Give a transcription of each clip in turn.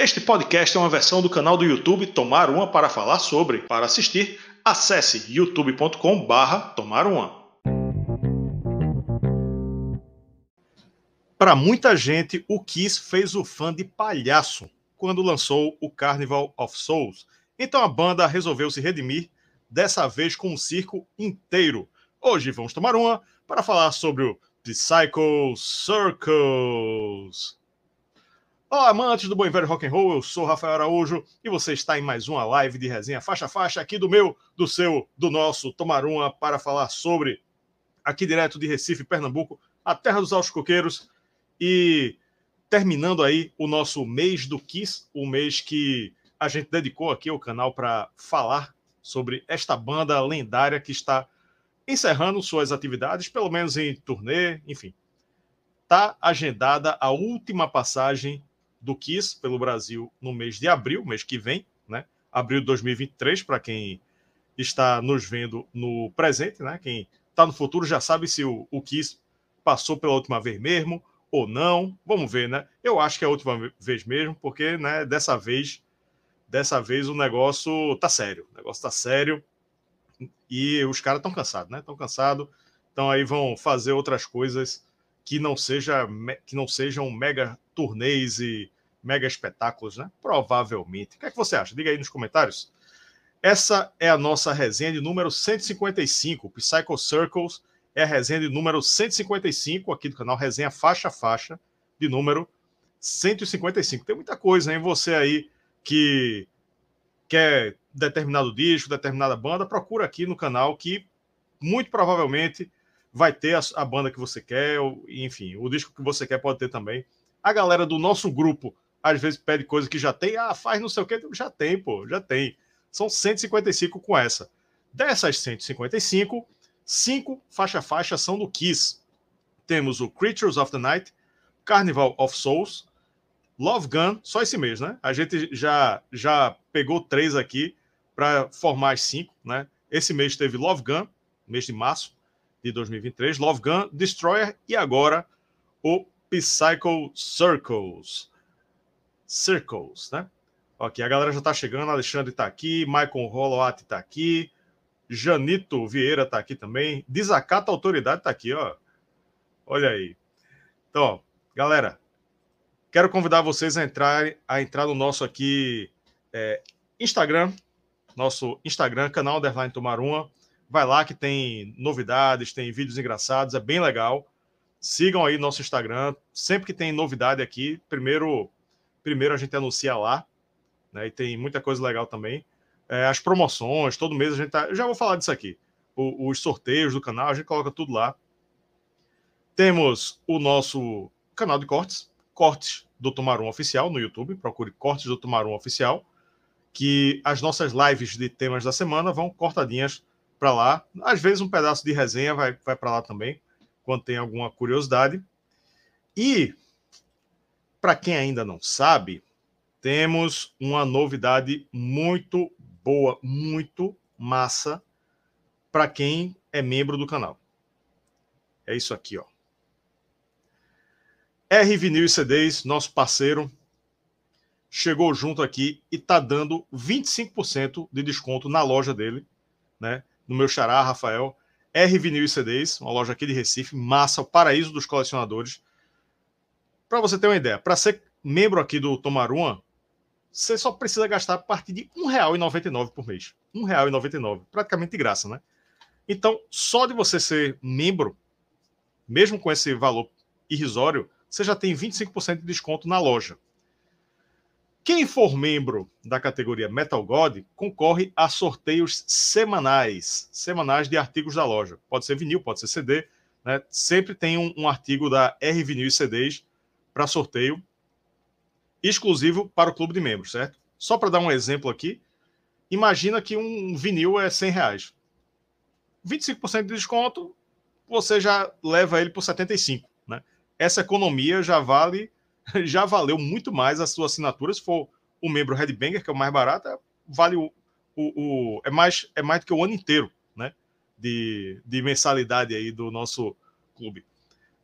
Este podcast é uma versão do canal do YouTube Tomar Uma para falar sobre. Para assistir, acesse youtube.com/barra Tomar Uma. Para muita gente, o Kiss fez o fã de palhaço quando lançou o Carnival of Souls. Então a banda resolveu se redimir, dessa vez com um circo inteiro. Hoje vamos tomar uma para falar sobre o Psycho Circles. Olá, amantes do bom e velho rock and roll, eu sou Rafael Araújo e você está em mais uma live de resenha faixa a faixa aqui do meu, do seu, do nosso Tomar Uma para falar sobre aqui direto de Recife, Pernambuco, a terra dos altos coqueiros e terminando aí o nosso mês do Kiss, o mês que a gente dedicou aqui ao canal para falar sobre esta banda lendária que está encerrando suas atividades, pelo menos em turnê, enfim. Está agendada a última passagem do Kiss pelo Brasil no mês de abril, mês que vem, né? Abril de 2023, para quem está nos vendo no presente, né? Quem está no futuro já sabe se o, o Kiss passou pela última vez mesmo ou não. Vamos ver, né? Eu acho que é a última vez mesmo, porque, né, dessa vez, dessa vez o negócio tá sério. O negócio tá sério e os caras estão cansados, né? Estão cansados. Então aí vão fazer outras coisas que não seja que não sejam mega turnês e mega espetáculos, né? Provavelmente. O que é que você acha? Diga aí nos comentários. Essa é a nossa resenha de número 155, Psycho Circles. É a resenha de número 155 aqui do canal Resenha Faixa a Faixa, de número 155. Tem muita coisa, hein? Você aí que quer determinado disco, determinada banda, procura aqui no canal que muito provavelmente vai ter a, a banda que você quer, ou, enfim, o disco que você quer pode ter também. A galera do nosso grupo às vezes pede coisa que já tem, ah, faz não sei o que, já tem, pô, já tem. São 155 com essa. Dessas 155, cinco faixa-faixa são do Kiss. Temos o Creatures of the Night, Carnival of Souls, Love Gun, só esse mês, né? A gente já, já pegou três aqui para formar as cinco, né? Esse mês teve Love Gun, mês de março, de 2023, Love Gun, Destroyer e agora o Psycho Circles. Circles, né? Ok, a galera já tá chegando, Alexandre tá aqui, Michael Roloat tá aqui, Janito Vieira tá aqui também, Desacata Autoridade tá aqui, ó. Olha aí. Então, ó, galera, quero convidar vocês a entrar, a entrar no nosso aqui é, Instagram, nosso Instagram, canal Underline Tomar Uma. Vai lá que tem novidades, tem vídeos engraçados, é bem legal. Sigam aí nosso Instagram. Sempre que tem novidade aqui, primeiro, primeiro a gente anuncia lá. Né, e tem muita coisa legal também. É, as promoções, todo mês a gente tá. Eu já vou falar disso aqui. O, os sorteios do canal, a gente coloca tudo lá. Temos o nosso canal de cortes, Cortes do Tomarum Oficial no YouTube. Procure Cortes do Tomarum Oficial. Que as nossas lives de temas da semana vão cortadinhas para lá. Às vezes um pedaço de resenha vai, vai para lá também, quando tem alguma curiosidade. E, para quem ainda não sabe, temos uma novidade muito boa, muito massa para quem é membro do canal. É isso aqui, ó. R Vinil e CDs, nosso parceiro, chegou junto aqui e tá dando 25% de desconto na loja dele, né? no meu xará, Rafael. R Vinil e CDs, uma loja aqui de Recife, massa, o paraíso dos colecionadores. Para você ter uma ideia, para ser membro aqui do Tomaruma, você só precisa gastar a partir de R$ 1,99 por mês. R$ 1,99, praticamente de graça, né? Então, só de você ser membro, mesmo com esse valor irrisório, você já tem 25% de desconto na loja. Quem for membro da categoria Metal God concorre a sorteios semanais, semanais de artigos da loja. Pode ser vinil, pode ser CD, né? Sempre tem um, um artigo da R Vinil e CDs para sorteio exclusivo para o clube de membros, certo? Só para dar um exemplo aqui, imagina que um vinil é 100 reais. 25% de desconto, você já leva ele por 75, né? Essa economia já vale já valeu muito mais a sua assinatura. Se for o membro Headbanger, que é o mais barato, é, vale o, o, o, é, mais, é mais do que o ano inteiro né? de, de mensalidade aí do nosso clube.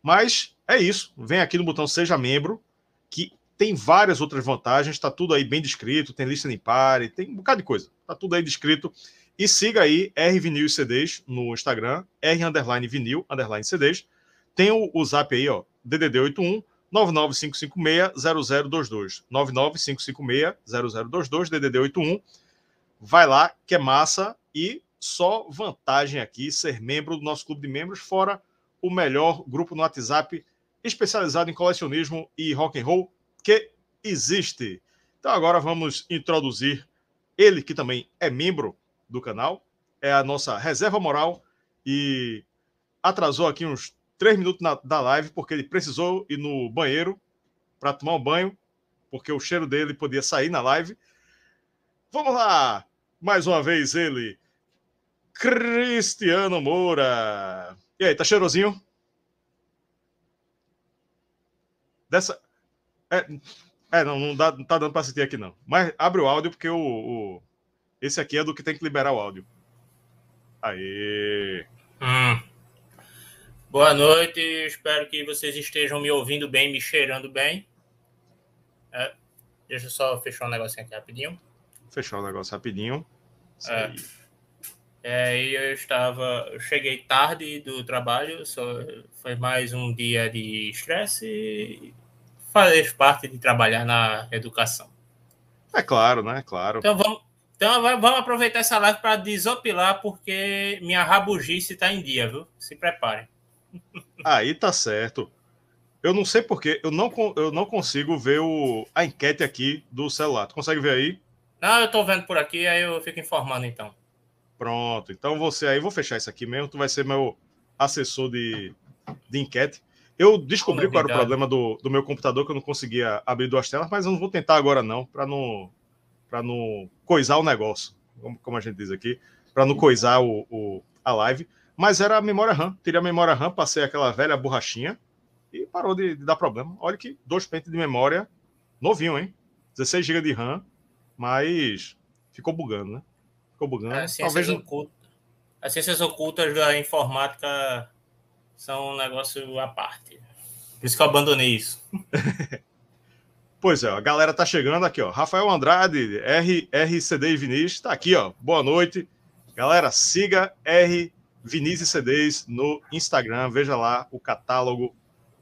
Mas é isso. Vem aqui no botão Seja Membro, que tem várias outras vantagens, está tudo aí bem descrito, tem lista de pare, tem um bocado de coisa, está tudo aí descrito. E siga aí R Vinil CDs no Instagram, R underline vinil underline CDs. Tem o, o zap aí, ó, DDD 81 99556-0022. 99556-0022, DDD 81. Vai lá, que é massa. E só vantagem aqui ser membro do nosso clube de membros, fora o melhor grupo no WhatsApp especializado em colecionismo e rock and roll que existe. Então agora vamos introduzir ele que também é membro do canal, é a nossa reserva moral e atrasou aqui uns três minutos na, da live porque ele precisou ir no banheiro para tomar um banho, porque o cheiro dele podia sair na live. Vamos lá! Mais uma vez ele, Cristiano Moura. E aí, tá cheirosinho? Dessa. É, é não, não, dá, não tá dando para assistir aqui, não. Mas abre o áudio, porque o, o, Esse aqui é do que tem que liberar o áudio. Aí. Hum. Boa noite, espero que vocês estejam me ouvindo bem, me cheirando bem. É, deixa eu só fechar um negocinho aqui rapidinho. Fechar o um negócio rapidinho. É. É, eu estava, eu cheguei tarde do trabalho, só foi mais um dia de estresse faz parte de trabalhar na educação. É claro, né? É claro. Então vamos, então vamos aproveitar essa live para desopilar, porque minha rabugice está em dia, viu? Se preparem. Aí tá certo. Eu não sei porque eu não, eu não consigo ver o, a enquete aqui do celular. Tu consegue ver aí? Não, eu tô vendo por aqui, aí eu fico informando então. Pronto. Então você aí, vou fechar isso aqui mesmo. Tu vai ser meu assessor de, de enquete. Eu descobri qual era o problema do, do meu computador, que eu não conseguia abrir duas telas, mas eu não vou tentar agora não, para não para não coisar o negócio, como, como a gente diz aqui, para não coisar o, o, a live. Mas era a memória RAM. Tirei a memória RAM, passei aquela velha borrachinha e parou de, de dar problema. Olha que dois pentes de memória novinho, hein? 16 GB de RAM, mas ficou bugando, né? Ficou bugando. As ciências, Talvez... ocultas, as ciências ocultas da informática são um negócio à parte. Por isso que eu abandonei isso. pois é, a galera tá chegando aqui, ó. Rafael Andrade, R, RCD e Vinícius, tá aqui, ó. Boa noite. Galera, siga R Vinícius CDs no Instagram, veja lá o catálogo,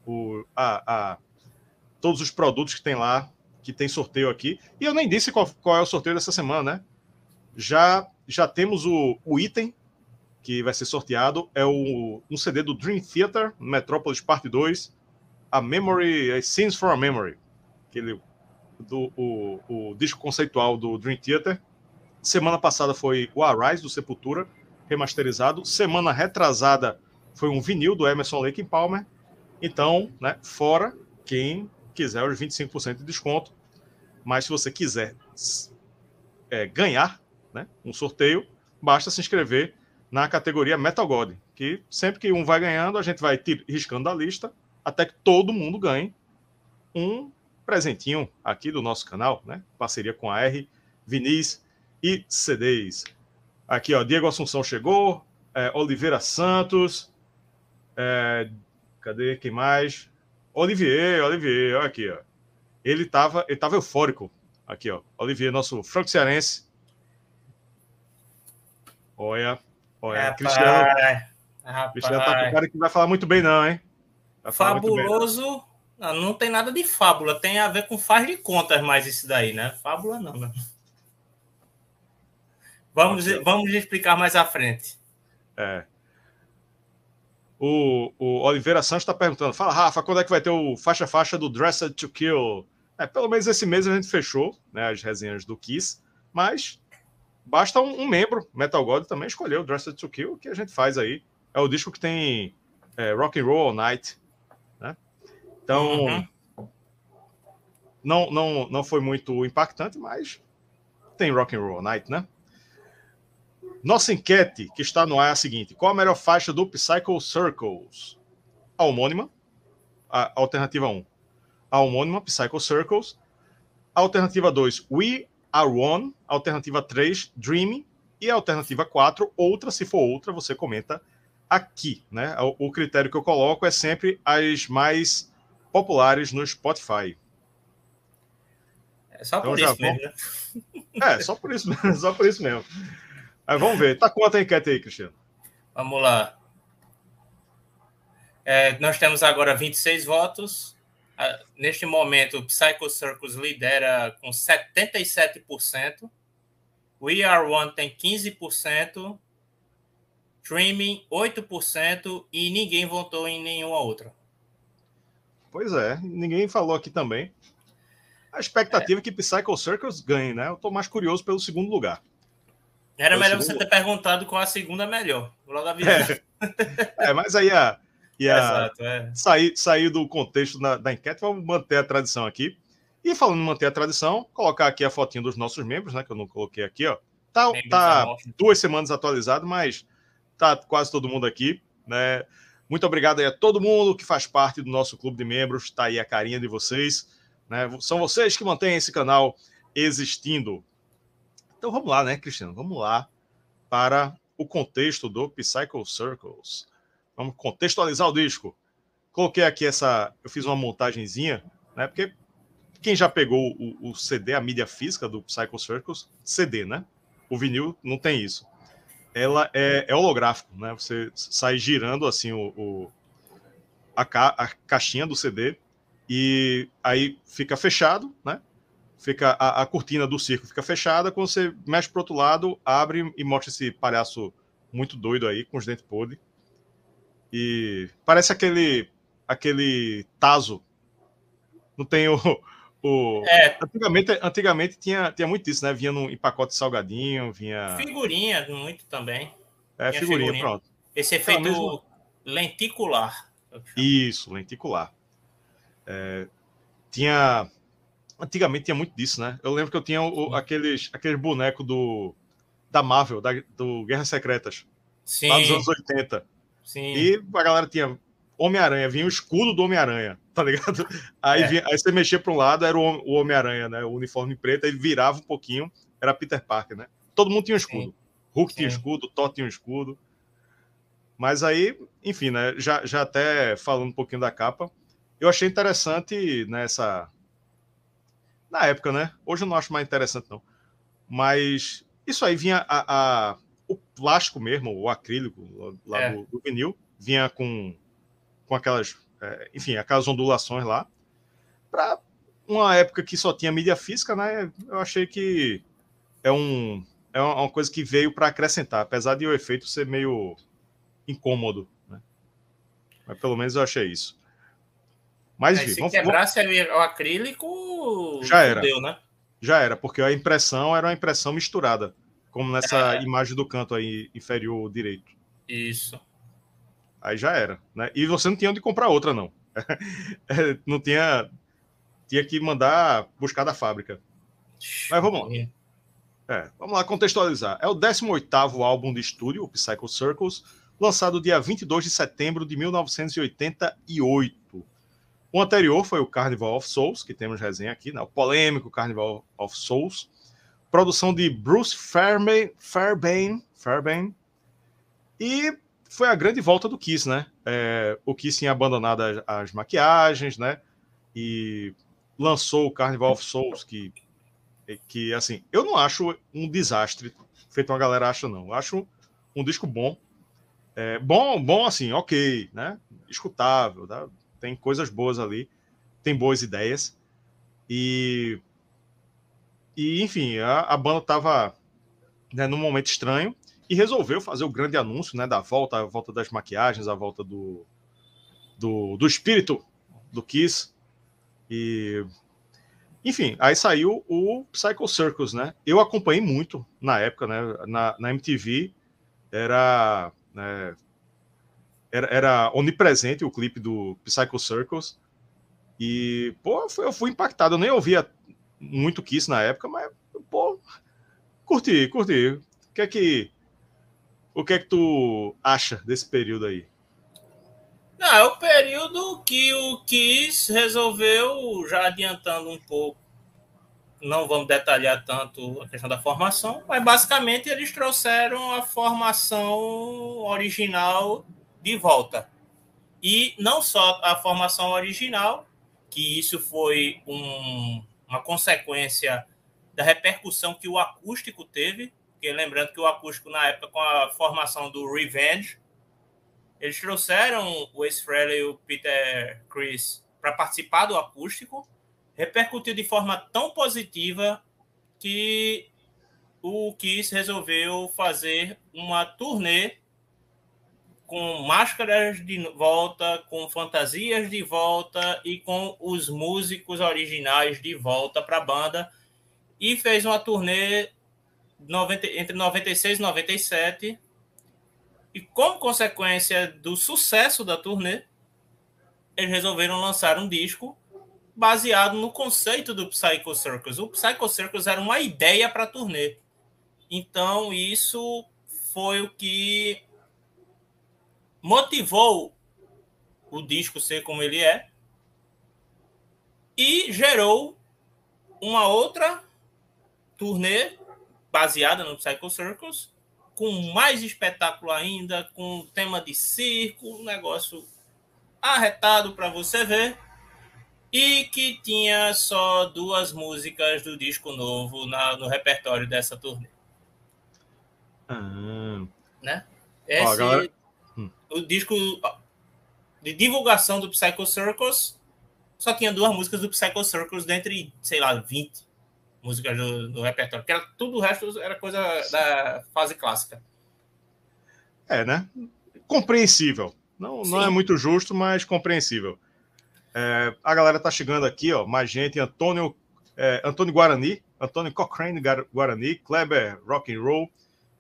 o, a, a, todos os produtos que tem lá, que tem sorteio aqui. E eu nem disse qual, qual é o sorteio dessa semana, né? Já, já temos o, o item que vai ser sorteado é o, um CD do Dream Theater, Metropolis Parte 2, a Memory, Scenes for a Memory, aquele, do, o, o disco conceitual do Dream Theater. Semana passada foi o Arise, do Sepultura, remasterizado. Semana retrasada foi um vinil do Emerson Lake Palmer. Então, né, fora quem quiser os 25% de desconto. Mas se você quiser é, ganhar né, um sorteio, basta se inscrever na categoria Metal God, que sempre que um vai ganhando, a gente vai riscando a lista até que todo mundo ganhe um presentinho aqui do nosso canal, né? Parceria com a R, Vinícius e CDs. Aqui, ó, Diego Assunção chegou, é, Oliveira Santos, é, cadê quem mais? Olivier, Olivier, olha aqui, ó. Ele estava ele tava eufórico. Aqui, ó. Olivier, nosso franco cearense. Olha, Olha, rapaz, Cristiano, rapaz. Cristiano tá com cara que vai falar muito bem, não, hein? Fabuloso. Não, não tem nada de fábula, tem a ver com faz de contas mais isso daí, né? Fábula não, né? Vamos, vamos explicar mais à frente. É. O, o Oliveira Santos está perguntando: fala, Rafa, quando é que vai ter o faixa-faixa do Dressed to Kill? É, pelo menos esse mês a gente fechou né, as resenhas do Kiss, mas basta um, um, membro, Metal God também escolher o Dressed to Kill, que a gente faz aí. É o disco que tem é, Rock and Roll All Night, né? Então, uhum. não, não, não foi muito impactante, mas tem Rock and Roll All Night, né? Nossa enquete que está no ar é a seguinte: qual a melhor faixa do Psycho Circles? A homônima, a alternativa 1. A homônima, Psycho Circles. Alternativa 2, We R1, alternativa 3, Dream, e a alternativa 4, outra, se for outra, você comenta aqui, né? O, o critério que eu coloco é sempre as mais populares no Spotify. É só por então, isso mesmo, né? É, só por isso mesmo, só por isso mesmo. Mas vamos ver. Tá quanto a enquete aí, Cristiano? Vamos lá. É, nós temos agora 26 votos. Neste momento, o Psycho Circus lidera com 77%. We Are One tem 15%. Streaming 8% e ninguém votou em nenhuma outra. Pois é, ninguém falou aqui também. A expectativa é, é que Psycho Circus ganhe, né? Eu tô mais curioso pelo segundo lugar. Era melhor segundo... você ter perguntado qual a segunda melhor. Logo avisar. É. é, mas aí a, ia Exato, é. sair, sair do contexto da, da enquete, vamos manter a tradição aqui. E falando em manter a tradição, colocar aqui a fotinha dos nossos membros, né? Que eu não coloquei aqui, ó. Tá, tá duas semanas atualizado, mas tá quase todo mundo aqui, né? Muito obrigado aí a todo mundo que faz parte do nosso clube de membros. Tá aí a carinha de vocês, né? São vocês que mantêm esse canal existindo. Então vamos lá, né, Cristiano? Vamos lá para o contexto do Psycho Circles. Vamos contextualizar o disco. Coloquei aqui essa. Eu fiz uma montagenzinha, né? Porque quem já pegou o, o CD, a mídia física do Psycho Circles, CD, né? O vinil não tem isso. Ela é, é holográfico, né? Você sai girando assim o, o a, ca, a caixinha do CD e aí fica fechado, né? Fica a, a cortina do circo fica fechada. Quando você mexe para outro lado, abre e mostra esse palhaço muito doido aí com os dentes podres e parece aquele aquele Tazo. Não tem o. o... É. Antigamente, antigamente tinha, tinha muito isso, né? Vinha no, em pacote salgadinho, vinha. Figurinha, muito também. É, figurinha, figurinha, pronto. Esse efeito mesmo... lenticular. Isso, lenticular. É, tinha. Antigamente tinha muito disso, né? Eu lembro que eu tinha o, aqueles, aqueles bonecos do, da Marvel, da, do Guerras Secretas. Sim. Lá dos anos 80. Sim. E a galera tinha Homem-Aranha, vinha o escudo do Homem-Aranha, tá ligado? Aí, é. vinha, aí você mexia para um lado, era o, o Homem-Aranha, né? O uniforme preto, aí virava um pouquinho, era Peter Parker, né? Todo mundo tinha um escudo. Sim. Hulk Sim. tinha escudo, Thor tinha um escudo. Mas aí, enfim, né? Já, já até falando um pouquinho da capa, eu achei interessante nessa. Na época, né? Hoje eu não acho mais interessante, não. Mas isso aí vinha a, a o plástico mesmo, o acrílico lá é. do, do, vinil, vinha com, com aquelas, é, enfim, aquelas ondulações lá. Para uma época que só tinha mídia física, né? Eu achei que é, um, é uma coisa que veio para acrescentar, apesar de o efeito ser meio incômodo. Né? Mas pelo menos eu achei isso. Mas, enfim, se vamos, quebrasse vamos... o acrílico, já era. né? Já era, porque a impressão era uma impressão misturada como nessa é. imagem do canto aí inferior direito. Isso. Aí já era, né? E você não tinha onde comprar outra, não. É, não tinha. Tinha que mandar buscar da fábrica. Mas vamos lá. É, vamos lá contextualizar. É o 18 álbum de estúdio, o Psycho Circles, lançado dia 22 de setembro de 1988. O anterior foi o Carnival of Souls, que temos resenha aqui, né? o polêmico Carnival of Souls, produção de Bruce Fairbairn, Fairbairn, Fairbairn e foi a grande volta do Kiss, né? É, o Kiss tinha abandonado as, as, maquiagens, né? E lançou o Carnival of Souls, que, que, assim, eu não acho um desastre, feito uma galera acha, não. Eu acho um disco bom. É, bom, bom, assim, ok, né? Escutável, tá? Tem coisas boas ali, tem boas ideias. E e, enfim, a, a banda estava né, num momento estranho e resolveu fazer o grande anúncio né, da volta, a volta das maquiagens, a volta do, do, do espírito do Kiss. E, enfim, aí saiu o Psycho Circus, né? Eu acompanhei muito na época, né? Na, na MTV era, né, era, era onipresente o clipe do Psycho Circus. E, pô, eu fui impactado. Eu nem ouvia muito Kiss na época, mas, pô, curti, curti. O que é que. O que é que tu acha desse período aí? Não, é o período que o Kiss resolveu, já adiantando um pouco, não vamos detalhar tanto a questão da formação, mas basicamente eles trouxeram a formação original de volta. E não só a formação original, que isso foi um, uma consequência da repercussão que o acústico teve. Porque lembrando que o acústico, na época, com a formação do Revenge, eles trouxeram o Ace Frehley e o Peter Chris para participar do acústico, repercutiu de forma tão positiva que o Kiss resolveu fazer uma turnê com máscaras de volta, com fantasias de volta e com os músicos originais de volta para a banda e fez uma turnê 90, entre 96 e 97 e como consequência do sucesso da turnê eles resolveram lançar um disco baseado no conceito do Psycho Circus. O Psycho Circus era uma ideia para a turnê. Então, isso foi o que motivou o disco ser como ele é e gerou uma outra turnê baseada no Psycho Circus, com mais espetáculo ainda, com tema de circo, um negócio arretado para você ver, e que tinha só duas músicas do disco novo na, no repertório dessa turnê. Ah. Né? Esse, Ó, galera o disco de divulgação do Psycho Circus só tinha duas músicas do Psycho Circus dentre, sei lá, 20 músicas do, do repertório. Que era, tudo o resto era coisa da fase clássica. É, né? Compreensível. Não, não é muito justo, mas compreensível. É, a galera tá chegando aqui, ó. Mais gente, Antônio, é, Antônio Guarani, Antônio Cochrane Guarani, Kleber Rock and Roll,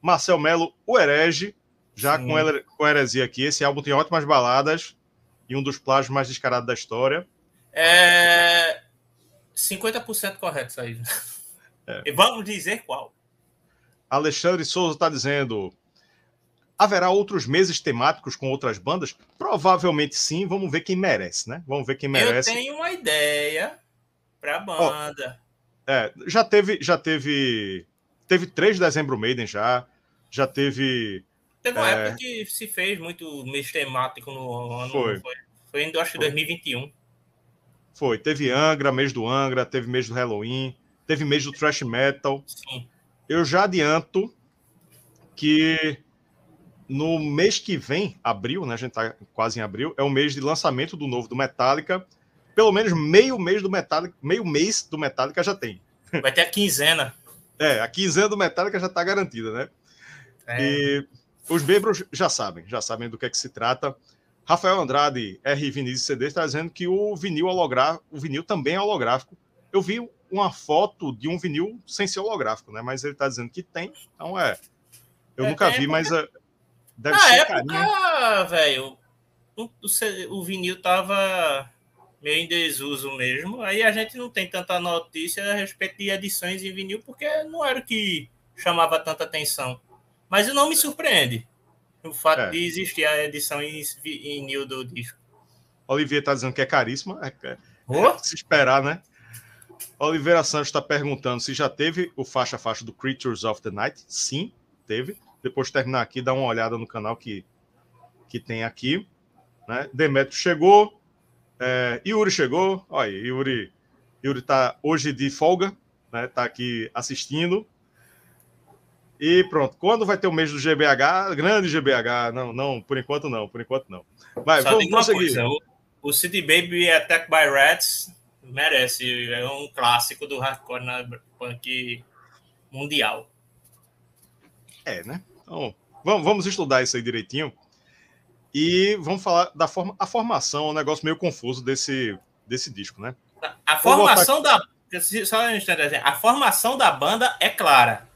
Marcel Melo, o Herege, já com, com heresia aqui, esse álbum tem ótimas baladas e um dos plágios mais descarados da história. É 50% correto isso aí. É. E vamos dizer qual. Alexandre Souza está dizendo: haverá outros meses temáticos com outras bandas? Provavelmente sim. Vamos ver quem merece, né? Vamos ver quem merece. Eu tenho uma ideia para a banda. Oh, é, já teve, já teve, teve 3 de dezembro Maiden já, já teve Teve uma é... época que se fez muito mês temático no ano. Foi. Foi, foi em, acho que 2021. Foi. Teve Angra, mês do Angra, teve mês do Halloween, teve mês do Thrash Metal. Sim. Eu já adianto que no mês que vem, abril, né? A gente tá quase em abril, é o mês de lançamento do novo do Metallica. Pelo menos meio mês do Metallica, meio mês do Metallica já tem. Vai ter a quinzena. É, a quinzena do Metallica já está garantida, né? É. E os membros já sabem, já sabem do que é que se trata. Rafael Andrade, R Vinícius CD, está dizendo que o vinil holográfico, o vinil também é holográfico. Eu vi uma foto de um vinil sem ser holográfico, né? Mas ele está dizendo que tem, então é. Eu é, nunca vi, mas é, deve Na ser época, velho, o, o, vinil tava meio em desuso mesmo. Aí a gente não tem tanta notícia a respeito de edições em vinil, porque não era o que chamava tanta atenção. Mas não me surpreende o fato é. de existir a edição em, New do disco. Olivier está dizendo que é caríssima. É, é, oh? se esperar, né? Oliveira Santos está perguntando se já teve o faixa faixa do Creatures of the Night. Sim, teve. Depois de terminar aqui, dá uma olhada no canal que, que tem aqui. Né? Demetrio chegou. É, Yuri chegou. Olha, Yuri, Yuri está hoje de folga, né? Tá aqui assistindo. E pronto. Quando vai ter o mês do GBH? Grande GBH. Não, não, por enquanto não, por enquanto não. Mas Só vamos conseguir. o, o City Baby Attack by Rats merece. É um clássico do hardcore na punk mundial. É, né? Então, vamos, vamos estudar isso aí direitinho. E vamos falar da forma, a formação, um negócio meio confuso desse, desse disco, né? A formação da. Só um instante, a formação da banda é clara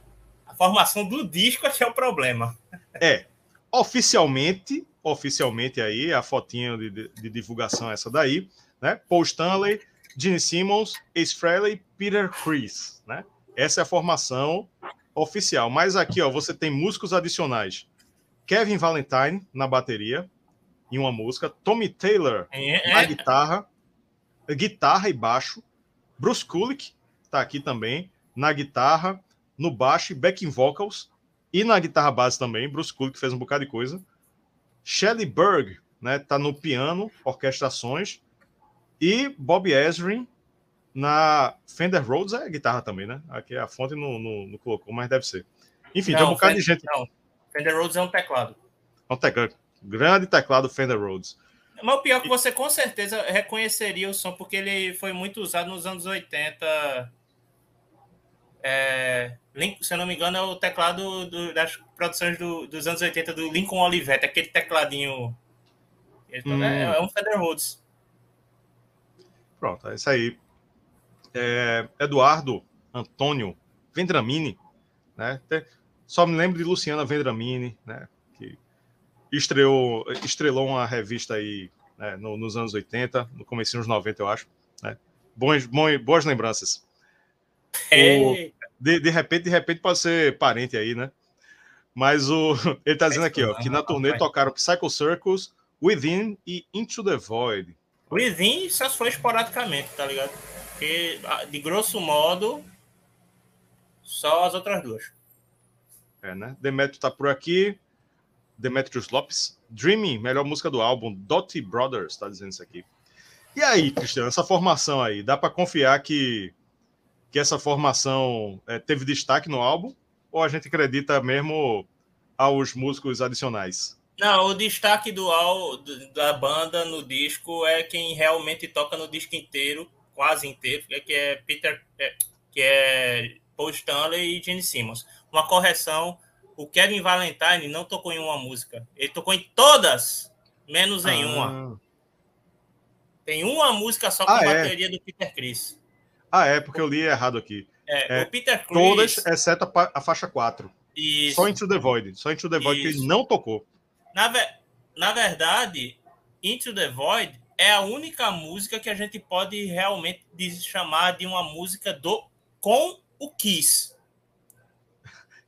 formação do disco é que é o problema. É. Oficialmente, oficialmente aí, a fotinha de, de, de divulgação é essa daí, né? Paul Stanley, Gene Simmons, Ace Frehley, Peter Chris, né? Essa é a formação oficial. Mas aqui, ó, você tem músicos adicionais. Kevin Valentine na bateria, em uma música. Tommy Taylor é, é. na guitarra, guitarra e baixo. Bruce Kulick tá aqui também na guitarra no baixo e backing vocals, e na guitarra base também, Bruce Kulick fez um bocado de coisa. Shelley Berg, né, tá no piano, orquestrações, e Bob Ezrin Na Fender Rhodes é guitarra também, né? Aqui a fonte não, não, não colocou, mas deve ser. Enfim, não, tem um bocado Fender, de gente. Não, Fender Rhodes é um teclado. É um teclado. Grande teclado Fender Rhodes. Mas o pior é que você com certeza reconheceria o som, porque ele foi muito usado nos anos 80. É, se eu não me engano, é o teclado do, das produções do, dos anos 80 do Lincoln Olivetti, aquele tecladinho. Hum. É, é, um Fender Rhodes. Pronto, é isso aí. É, Eduardo Antônio Vendramini, né? Só me lembro de Luciana Vendramini, né? Que estreou, estrelou uma revista aí né, no, nos anos 80, no começo dos 90, eu acho. Né? Bons, bons, boas lembranças. O, de, de repente, de repente pode ser parente aí, né? Mas o, ele tá dizendo aqui, ó, que na turnê tocaram Psycho Circles, Within e Into the Void. Within só foi esporadicamente, tá ligado? Porque, de grosso modo, só as outras duas. É, né? Demetrio tá por aqui. Demetrius Lopes. Dreaming, melhor música do álbum. Dottie Brothers, tá dizendo isso aqui. E aí, Cristiano, essa formação aí, dá para confiar que, que essa formação é, teve destaque no álbum? Ou a gente acredita mesmo aos músicos adicionais? Não, o destaque do, da banda no disco é quem realmente toca no disco inteiro, quase inteiro, é que é Peter, é, que é Paul Stanley e Gene Simmons. Uma correção o Kevin Valentine não tocou em uma música. Ele tocou em todas, menos em ah. uma. Tem uma música só com ah, é? bateria do Peter Chris. Ah, é, porque eu li errado aqui. É, é o Peter Chris. Todas, exceto a, a faixa 4. Isso. Só Into the Void. Só Into the Void Isso. que ele não tocou. Na, ve na verdade, Into the Void é a única música que a gente pode realmente chamar de uma música do com o Kiss.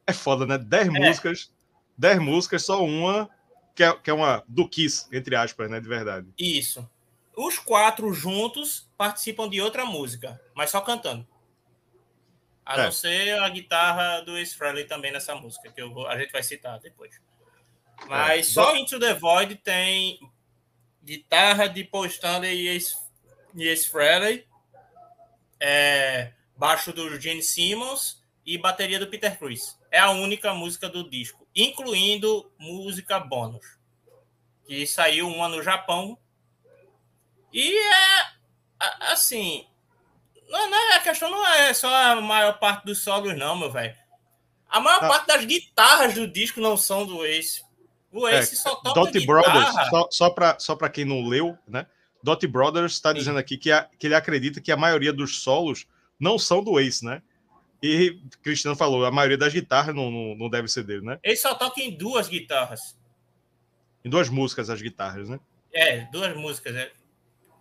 É foda, né? Dez é. músicas, dez músicas, só uma que é, que é uma do Kiss, entre aspas, né? De verdade. Isso. Os quatro juntos participam de outra música, mas só cantando. A é. não ser a guitarra do Ace Frehley também nessa música, que eu vou, a gente vai citar depois. Mas é. só Into the Void tem guitarra de Paul Stanley e Ace, e Ace Frehley, é, baixo do Gene Simmons e bateria do Peter Chris é a única música do disco, incluindo música bônus, que saiu uma no Japão. E é assim, não, não, a questão não é só a maior parte dos solos, não, meu velho. A maior ah. parte das guitarras do disco não são do Ace. O é, Ace é, só toca Dot guitarra. Brothers, só, só para só quem não leu, né? Dot Brothers está dizendo aqui que, a, que ele acredita que a maioria dos solos não são do Ace, né? E Cristiano falou, a maioria das guitarras não, não, não deve ser dele, né? Ele só toca em duas guitarras. Em duas músicas as guitarras, né? É, duas músicas, é.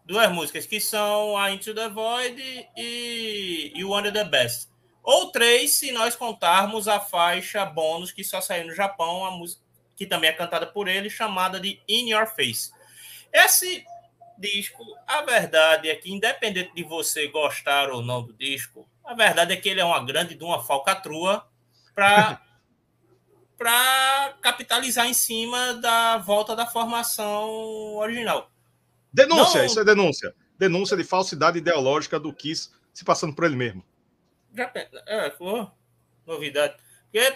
Duas músicas que são a Into the Void e, e One of the Best. Ou três, se nós contarmos a faixa bônus que só saiu no Japão, a música que também é cantada por ele, chamada de In Your Face. Esse disco, a verdade é que, independente de você gostar ou não do disco, a verdade é que ele é uma grande de uma falcatrua para para capitalizar em cima da volta da formação original. Denúncia, Não... isso é denúncia. Denúncia de falsidade ideológica do Kiss se passando por ele mesmo. Já, é, novidade. Que,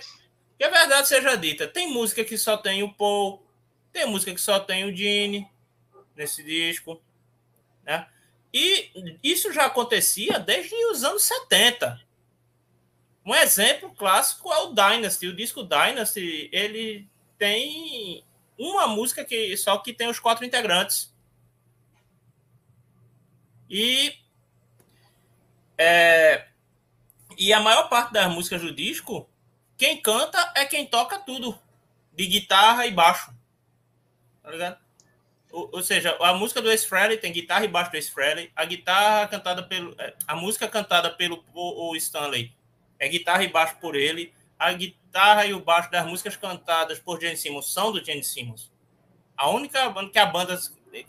que a verdade seja dita, tem música que só tem o Paul, tem música que só tem o Gene nesse disco, né? E isso já acontecia desde os anos 70. Um exemplo clássico é o Dynasty. O disco Dynasty, ele tem uma música que só que tem os quatro integrantes. E é, e a maior parte das músicas do disco, quem canta é quem toca tudo, de guitarra e baixo. Tá ligado? Ou, ou, seja, a música do Ace Frehley tem guitarra e baixo do Ace Frehley. A guitarra cantada pelo... É, a música cantada pelo o Stanley é guitarra e baixo por ele. A guitarra e o baixo das músicas cantadas por Gene Simmons são do Gene Simmons. A única banda que a banda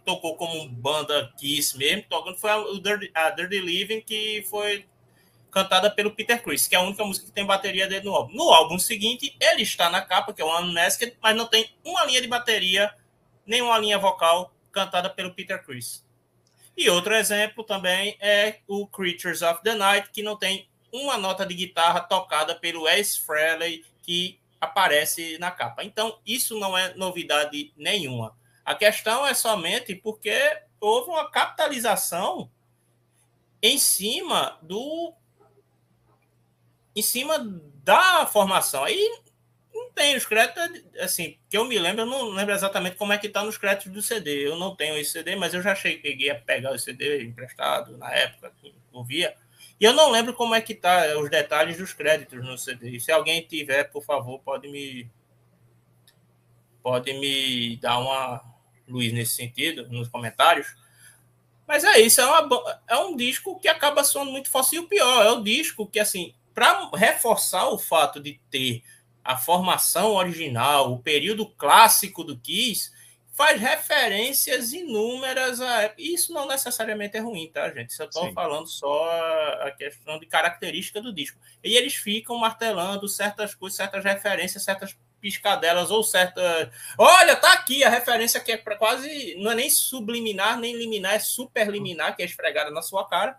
tocou como banda Kiss mesmo, tocando foi a a Dirty Living, que foi cantada pelo Peter Chris, que é a única música que tem bateria dele no álbum. No álbum seguinte, ele está na capa, que é o Unmasked, mas não tem uma linha de bateria nenhuma linha vocal cantada pelo Peter Chris. E outro exemplo também é o Creatures of the Night, que não tem uma nota de guitarra tocada pelo Ace Frehley, que aparece na capa. Então, isso não é novidade nenhuma. A questão é somente porque houve uma capitalização em cima do em cima da formação. Aí não tem os créditos, assim, que eu me lembro, eu não lembro exatamente como é que tá nos créditos do CD. Eu não tenho esse CD, mas eu já cheguei a pegar o CD emprestado na época que ouvia. E eu não lembro como é que tá os detalhes dos créditos no CD. Se alguém tiver, por favor, pode me pode me dar uma luz nesse sentido nos comentários. Mas é isso, é, uma, é um disco que acaba soando muito fácil. E o pior, é o disco que, assim, para reforçar o fato de ter a formação original, o período clássico do Kiss, faz referências inúmeras a. Isso não necessariamente é ruim, tá, gente? Isso eu estou falando só a questão de característica do disco. E eles ficam martelando certas coisas, certas referências, certas piscadelas ou certas. Olha, tá aqui a referência que é para quase. Não é nem subliminar, nem liminar, é superliminar, que é esfregada na sua cara,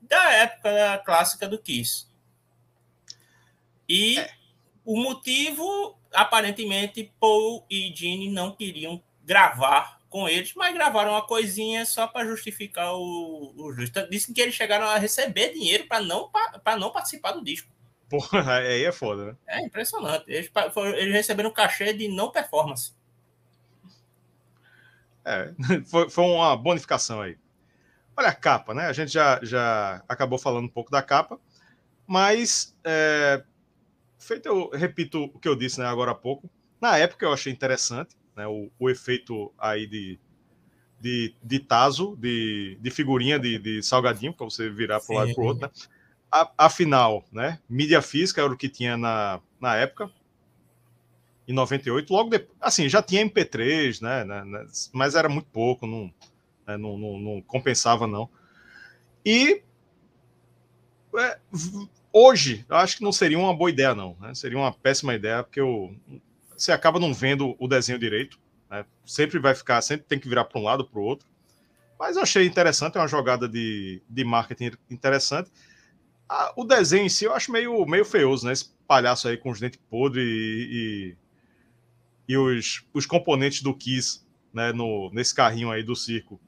da época clássica do Kiss. E é. o motivo, aparentemente, Paul e Gene não queriam gravar com eles, mas gravaram uma coisinha só para justificar o, o justo. Dizem que eles chegaram a receber dinheiro para não, não participar do disco. Porra, aí é foda, né? É impressionante. Eles, eles receberam cachê de não performance. É, foi, foi uma bonificação aí. Olha a capa, né? A gente já, já acabou falando um pouco da capa, mas é, feito, eu repito o que eu disse né, agora há pouco. Na época eu achei interessante né, o, o efeito aí de, de, de taso, de, de figurinha de, de salgadinho, para você virar para um lado e para o outro. Né? Afinal, né, mídia física era o que tinha na, na época, em 98. Logo depois, assim, já tinha MP3, né, né, né mas era muito pouco, não, né, não, não, não, compensava, não. E é, hoje, eu acho que não seria uma boa ideia, não. Né? Seria uma péssima ideia, porque eu, você acaba não vendo o desenho direito. Né? Sempre vai ficar, sempre tem que virar para um lado para o outro. Mas eu achei interessante, é uma jogada de, de marketing interessante. O desenho em si eu acho meio, meio feioso, né? Esse palhaço aí com os dentes podres e, e, e, os, os componentes do Kiss né? no, nesse carrinho aí do circo.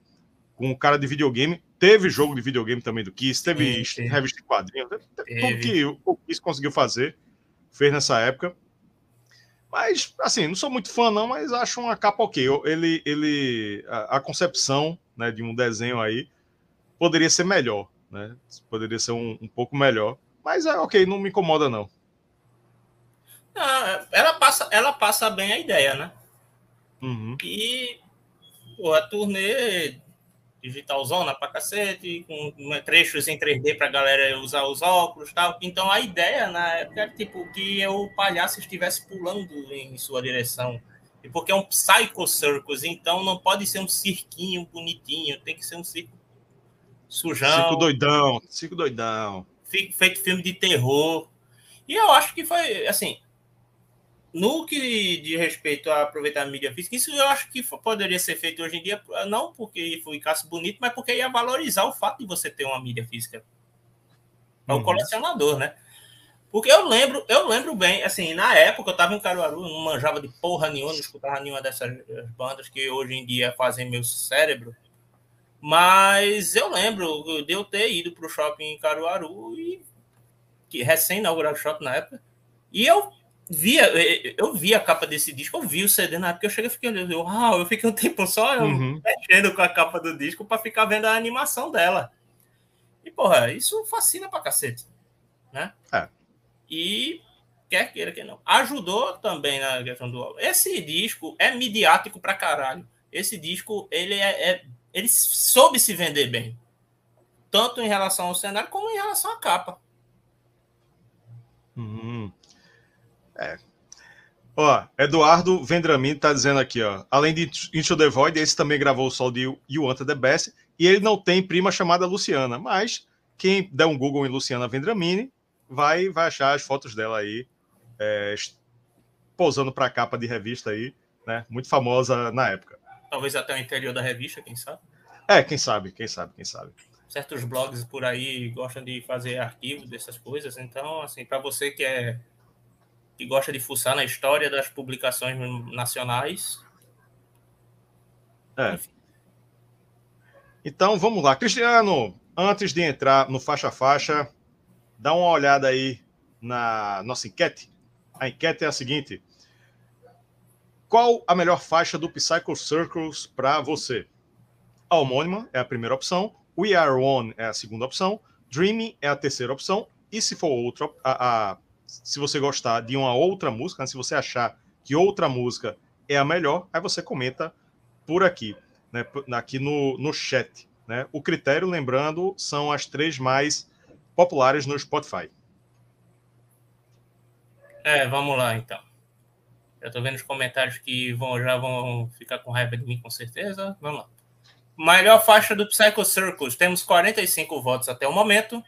Com o cara de videogame. Teve jogo de videogame também do Kiss, teve, teve. revista de quadrinhos, teve. tudo que o Kiss conseguiu fazer, fez nessa época. Mas, assim, não sou muito fã, não, mas acho uma capa ok. Ele, ele, a, a concepção né, de um desenho aí poderia ser melhor, né? Poderia ser um, um pouco melhor. Mas é ok, não me incomoda, não. não ela, passa, ela passa bem a ideia, né? Uhum. E pô, a turnê digitalzona pra cacete, com trechos em 3D pra galera usar os óculos tal. Então a ideia na época era tipo que o palhaço estivesse pulando em sua direção. E porque é um Psycho Circus, então não pode ser um cirquinho bonitinho, tem que ser um circo sujão. Circo doidão, circo doidão. Feito filme de terror. E eu acho que foi, assim, no que de respeito a aproveitar a mídia física, isso eu acho que poderia ser feito hoje em dia, não porque ficasse bonito, mas porque ia valorizar o fato de você ter uma mídia física. É uhum. colecionador, né? Porque eu lembro, eu lembro bem, assim, na época eu tava em Caruaru, não manjava de porra nenhuma, não escutava nenhuma dessas bandas que hoje em dia fazem meu cérebro. Mas eu lembro de eu ter ido pro shopping em Caruaru e que recém-inaugurado o shopping na época. E eu via, eu vi a capa desse disco, eu vi o CD na época, eu cheguei e fiquei olhando, eu, uau, eu fiquei um tempo só uhum. mexendo com a capa do disco para ficar vendo a animação dela. E, porra, isso fascina pra cacete, né? É. E, quer queira que não, ajudou também na questão do... Esse disco é midiático pra caralho. Esse disco, ele é, é ele soube se vender bem. Tanto em relação ao cenário, como em relação à capa. Uhum. É. Ó, Eduardo Vendramin tá dizendo aqui, ó. Além de Into the Void, esse também gravou o sol de You Want the Best. E ele não tem prima chamada Luciana, mas quem der um Google em Luciana Vendramini vai, vai achar as fotos dela aí, é, pousando para capa de revista aí, né? Muito famosa na época. Talvez até o interior da revista, quem sabe? É, quem sabe, quem sabe, quem sabe. Certos blogs por aí gostam de fazer arquivos dessas coisas, então, assim, para você que é que gosta de fuçar na história das publicações nacionais. É. Então, vamos lá. Cristiano, antes de entrar no faixa-faixa, dá uma olhada aí na nossa enquete. A enquete é a seguinte: Qual a melhor faixa do Psycho Circles para você? A homônima é a primeira opção, We Are One é a segunda opção, Dreaming é a terceira opção, e se for outra, a, a se você gostar de uma outra música, né, se você achar que outra música é a melhor, aí você comenta por aqui, né, aqui no, no chat. Né? O critério, lembrando, são as três mais populares no Spotify. É, vamos lá então. Eu tô vendo os comentários que vão, já vão ficar com raiva de mim, com certeza. Vamos lá. Melhor faixa do Psycho Circus. Temos 45 votos até o momento.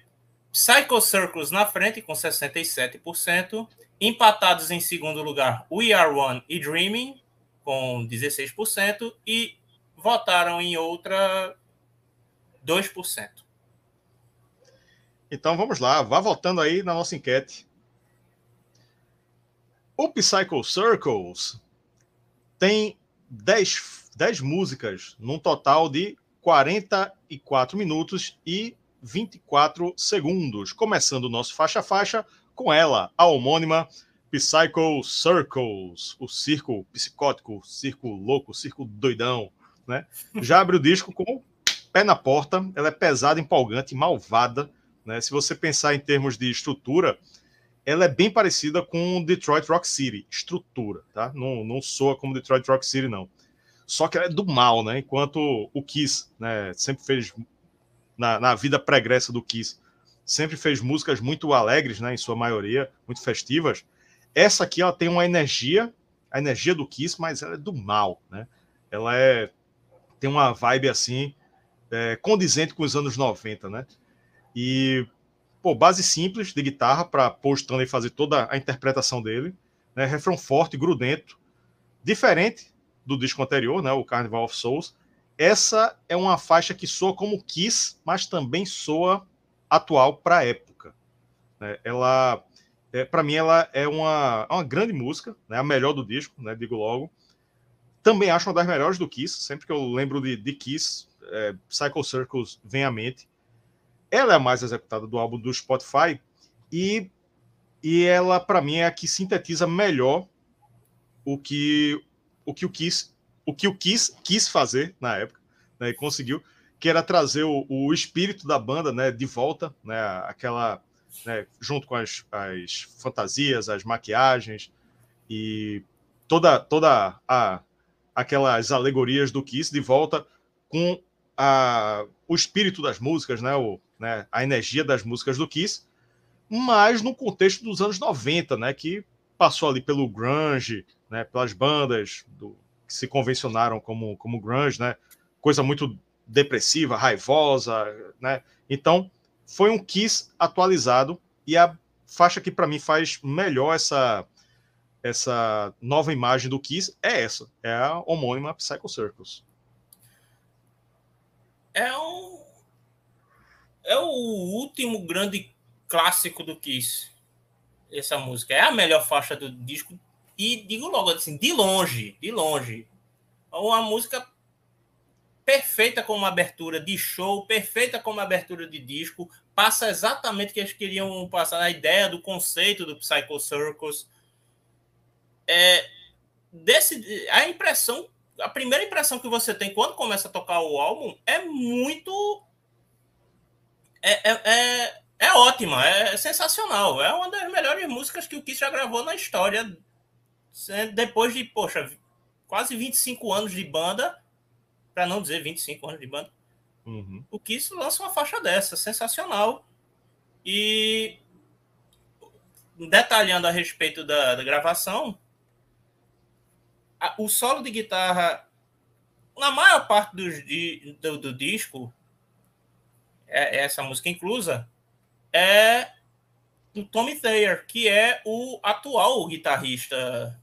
Psycho Circus na frente com 67%, empatados em segundo lugar We Are One e Dreaming com 16% e votaram em outra 2%. Então vamos lá, vá votando aí na nossa enquete. O Psycho Circles tem 10, 10 músicas, num total de 44 minutos e 24 segundos. Começando o nosso faixa-faixa com ela, a homônima Psycho Circles, o circo psicótico, circo louco, circo doidão, né? Já abre o disco com pé na porta, ela é pesada, empolgante, malvada, né? Se você pensar em termos de estrutura, ela é bem parecida com Detroit Rock City, estrutura, tá? Não, não soa como Detroit Rock City, não. Só que ela é do mal, né? Enquanto o Kiss, né, sempre fez na, na vida pregressa do Kiss, sempre fez músicas muito alegres, né, em sua maioria, muito festivas. Essa aqui ela tem uma energia, a energia do Kiss, mas ela é do mal, né? Ela é tem uma vibe assim é, condizente com os anos 90, né? E pô, base simples de guitarra para Paul Stanley fazer toda a interpretação dele, né? Refrão forte, grudento, diferente do disco anterior, né? O Carnival of Souls, essa é uma faixa que soa como Kiss, mas também soa atual para a época. Né? Ela, é, para mim, ela é uma, é uma grande música, né? a melhor do disco, né? digo logo. Também acho uma das melhores do Kiss. Sempre que eu lembro de, de Kiss, é, Cycle Circles vem à mente. Ela é a mais executada do álbum do Spotify e, e ela, para mim, é a que sintetiza melhor o que o que o Kiss o que o Kiss quis fazer na época, né, e conseguiu, que era trazer o, o, espírito da banda né, de volta, né, aquela, né, junto com as, as fantasias, as maquiagens e toda, toda a, aquelas alegorias do Kiss de volta com a, o espírito das músicas, né, o, né, a energia das músicas do Kiss, mas no contexto dos anos 90, né, que passou ali pelo grunge, né, pelas bandas do, que se convencionaram como, como grunge, né? Coisa muito depressiva, raivosa, né? Então, foi um Kiss atualizado e a faixa que para mim faz melhor essa essa nova imagem do Kiss é essa, é a homônima Psycho Circus. É o é o último grande clássico do Kiss. Essa música é a melhor faixa do disco e digo logo assim, de longe, de longe. Uma música perfeita como abertura de show, perfeita como abertura de disco, passa exatamente o que eles queriam passar, a ideia do conceito do Psycho Circus. É, desse, a impressão, a primeira impressão que você tem quando começa a tocar o álbum é muito. É, é, é, é ótima, é sensacional. É uma das melhores músicas que o Kiss já gravou na história depois de, poxa, quase 25 anos de banda, para não dizer 25 anos de banda, uhum. o Kiss lança uma faixa dessa, sensacional. E detalhando a respeito da, da gravação, o solo de guitarra, na maior parte do, do, do disco, é, é essa música inclusa, é do Tommy Thayer, que é o atual guitarrista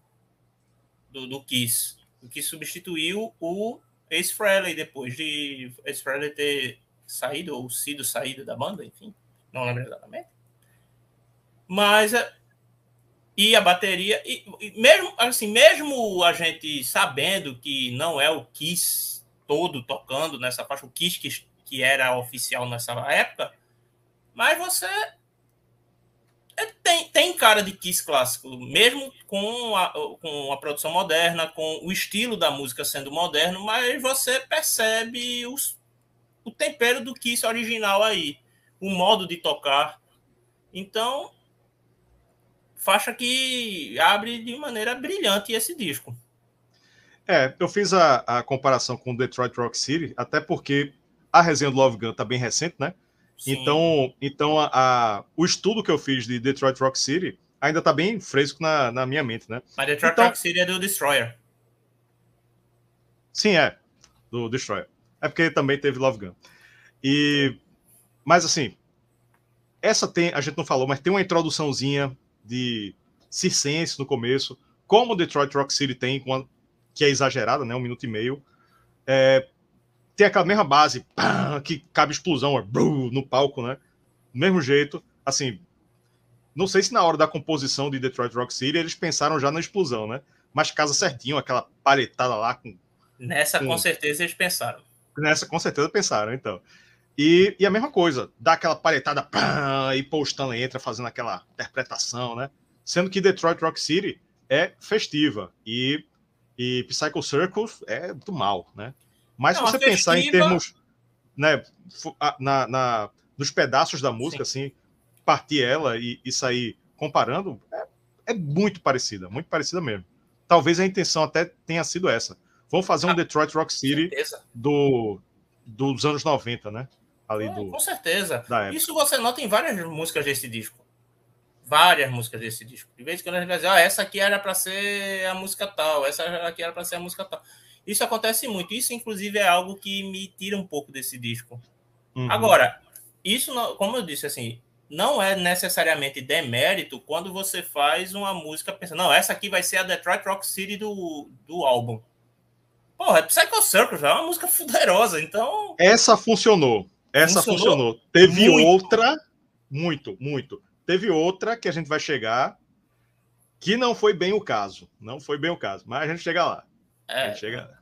do, do Kiss, que substituiu o Ace Frehley depois de Ace Frehley ter saído ou sido saído da banda, enfim, não lembro exatamente. Mas é, e a bateria e, e, mesmo assim, mesmo a gente sabendo que não é o Kiss todo tocando nessa faixa, o Kiss que, que era oficial nessa época, mas você é, tem, tem cara de Kiss clássico, mesmo com a, com a produção moderna, com o estilo da música sendo moderno, mas você percebe os, o tempero do Kiss original aí, o modo de tocar. Então, faixa que abre de maneira brilhante esse disco. É, eu fiz a, a comparação com Detroit Rock City, até porque a resenha do Love Gun tá bem recente, né? Então, então a, a, o estudo que eu fiz de Detroit Rock City ainda está bem fresco na, na, minha mente, né? Mas Detroit então, Rock City é do Destroyer. Sim, é. Do Destroyer. É porque também teve Love Gun. E, mas assim, essa tem, a gente não falou, mas tem uma introduçãozinha de circense no começo, como Detroit Rock City tem, que é exagerada, né? Um minuto e meio. É, tem aquela mesma base pá, que cabe explosão no palco, né? Do mesmo jeito, assim, não sei se na hora da composição de Detroit Rock City eles pensaram já na explosão, né? Mas casa certinho, aquela palhetada lá com. Nessa, com, com certeza, eles pensaram. Nessa, com certeza, pensaram, então. E, e a mesma coisa, dá aquela palhetada pá, e Paul Stanley entra fazendo aquela interpretação, né? Sendo que Detroit Rock City é festiva e, e Psycho Circus é do mal, né? Mas se você pensar em termos, né, na, na, nos pedaços da música, Sim. assim, partir ela e, e sair comparando, é, é, muito parecida, muito parecida mesmo. Talvez a intenção até tenha sido essa. Vamos fazer um ah, Detroit Rock City do, dos anos 90, né? Ali é, do, com certeza. Isso você nota em várias músicas desse disco. Várias músicas desse disco. De vez em quando a gente vai dizer, ah, essa aqui era para ser a música tal, essa aqui era para ser a música tal. Isso acontece muito. Isso, inclusive, é algo que me tira um pouco desse disco. Uhum. Agora, isso, como eu disse, assim, não é necessariamente demérito quando você faz uma música pensando, não, essa aqui vai ser a Detroit Rock City do, do álbum. Porra, é Psycho Circus, é uma música fuderosa, então... Essa funcionou. Essa funcionou. funcionou. Teve muito. outra, muito, muito. Teve outra que a gente vai chegar, que não foi bem o caso. Não foi bem o caso, mas a gente chega lá. É. A gente chega lá.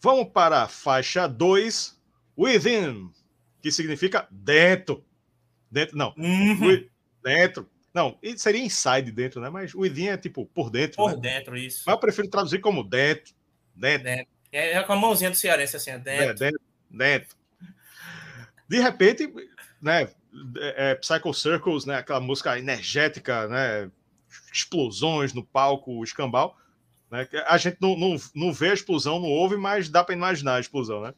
Vamos para a faixa 2, Within, que significa dentro. Dentro, não. Uhum. Dentro. Não, seria inside dentro, né? Mas Within é tipo por dentro. Por né? dentro, isso. Mas eu prefiro traduzir como dentro. Dentro. dentro. É, é com a mãozinha do cearense assim, dentro. É, dentro. Dentro. De repente, né? É, é, Psycho Circles, né? Aquela música energética, né? Explosões no palco, escambau. Né? A gente não, não, não vê a explosão, não ouve, mas dá para imaginar a explosão, né?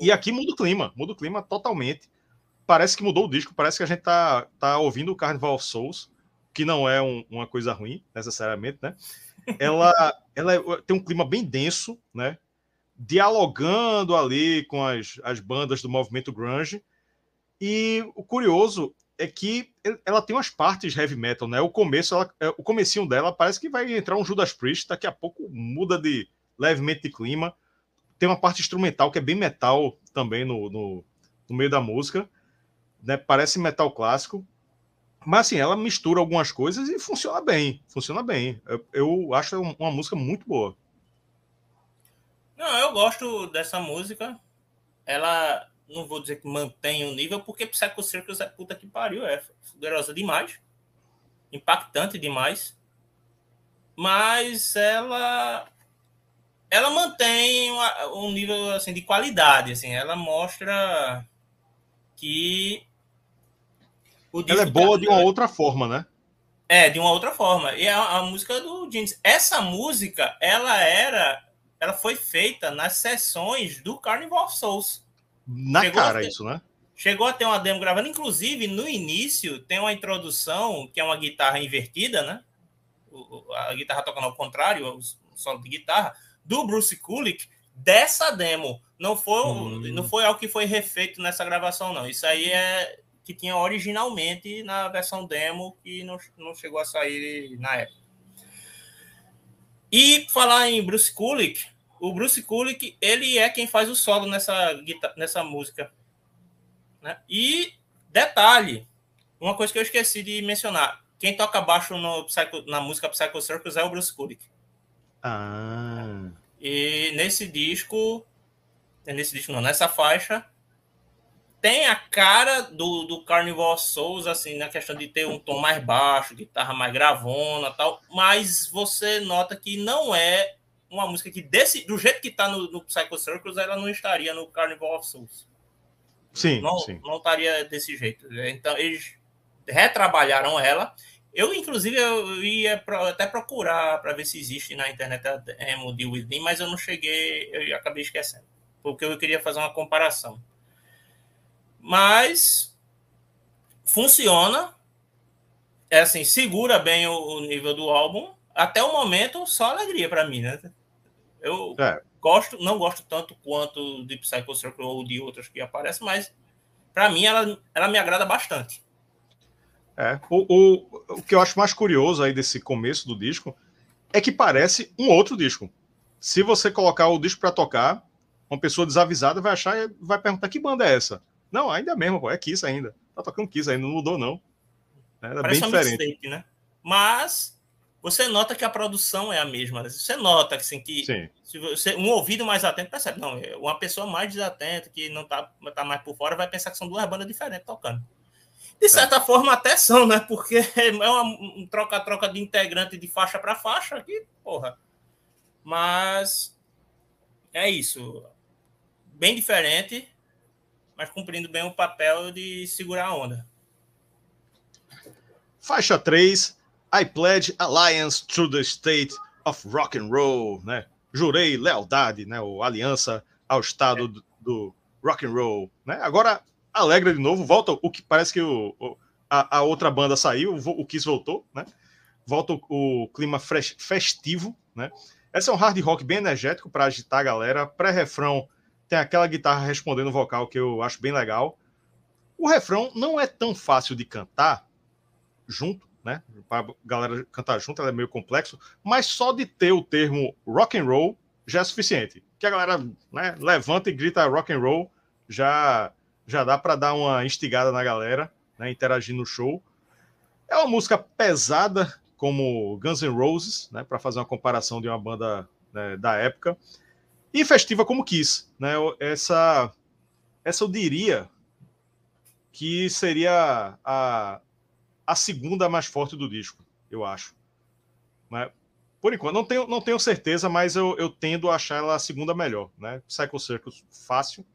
E aqui muda o clima, muda o clima totalmente. Parece que mudou o disco, parece que a gente tá, tá ouvindo o Carnival of Souls, que não é um, uma coisa ruim, necessariamente, né? Ela, ela é, tem um clima bem denso, né? Dialogando ali com as, as bandas do movimento grunge. E o curioso é que ela tem umas partes heavy metal, né? O começo, ela, é, o comecinho dela parece que vai entrar um Judas Priest, daqui a pouco muda de levemente de clima. Tem uma parte instrumental que é bem metal também no, no, no meio da música, né? Parece metal clássico, mas assim, ela mistura algumas coisas e funciona bem, funciona bem. Eu, eu acho uma música muito boa. Não, eu gosto dessa música. Ela não vou dizer que mantém o nível, porque Psycho Circus é puta que pariu, é poderosa demais, impactante demais, mas ela ela mantém um nível assim de qualidade, assim, ela mostra que ela é boa de uma outra forma, né? É, de uma outra forma. E a, a música do Jeans, essa música, ela era, ela foi feita nas sessões do Carnival of Souls. Na chegou cara ter, isso, né? Chegou a ter uma demo gravando. Inclusive, no início, tem uma introdução que é uma guitarra invertida, né? a guitarra tocando ao contrário, o solo de guitarra, do Bruce Kulick, dessa demo. Não foi, hum. não foi algo que foi refeito nessa gravação, não. Isso aí é que tinha originalmente na versão demo que não, não chegou a sair na época. E falar em Bruce Kulick, o Bruce Kulick, ele é quem faz o solo nessa, nessa música. Né? E detalhe, uma coisa que eu esqueci de mencionar. Quem toca baixo no na música Psycho Circus é o Bruce Kulick. Ah. E nesse disco, nesse disco não, nessa faixa, tem a cara do, do Carnival Souls, assim, na questão de ter um tom mais baixo, guitarra mais gravona tal, mas você nota que não é uma música que, desse, do jeito que está no, no Psycho Circus, ela não estaria no Carnival of Souls. Sim, não, sim. não estaria desse jeito. Então, eles retrabalharam ela. Eu, inclusive, eu ia até procurar para ver se existe na internet a Demo Deal With Me, mas eu não cheguei, eu acabei esquecendo. Porque eu queria fazer uma comparação. Mas funciona. É assim, segura bem o, o nível do álbum. Até o momento, só alegria para mim, né? Eu é. gosto, não gosto tanto quanto de Psycho Circle ou de outras que aparecem, mas para mim ela, ela me agrada bastante. É, o, o, o que eu acho mais curioso aí desse começo do disco é que parece um outro disco. Se você colocar o disco para tocar, uma pessoa desavisada vai achar vai perguntar que banda é essa. Não, ainda é mesmo, pô, é Kiss ainda. Tá tocando Kiss ainda, não mudou não. Era Parece bem diferente. Mistake, né? Mas você nota que a produção é a mesma. Você nota assim, que se você, um ouvido mais atento percebe. Não, é uma pessoa mais desatenta, que não está tá mais por fora, vai pensar que são duas bandas diferentes tocando. De certa é. forma, até são, né? Porque é uma, um troca-troca de integrante de faixa para faixa aqui, porra. Mas é isso. Bem diferente, mas cumprindo bem o papel de segurar a onda. Faixa 3, I pledge allegiance to the state of rock and roll, né? Jurei lealdade, né? Ou aliança ao estado do, do rock and roll, né? Agora alegra de novo, volta o que parece que o, o a, a, outra banda saiu, o, o Kiss voltou, né? Volta o, o clima fresh, festivo, né? Esse é um hard rock bem energético para agitar a galera. Pré-refrão tem aquela guitarra respondendo o vocal que eu acho bem legal. O refrão não é tão fácil de cantar junto, né? Para galera cantar junto, ela é meio complexo, mas só de ter o termo rock and roll já é suficiente. Que a galera né, levanta e grita rock and roll, já já dá para dar uma instigada na galera, né, interagir no show. É uma música pesada, como Guns N' Roses, né, para fazer uma comparação de uma banda né, da época, e festiva como Kiss. Né, essa, essa eu diria que seria a, a segunda mais forte do disco, eu acho. Né? Por enquanto, não tenho, não tenho certeza, mas eu, eu tendo a achar ela a segunda melhor. Né? Psycho Circus, fácil,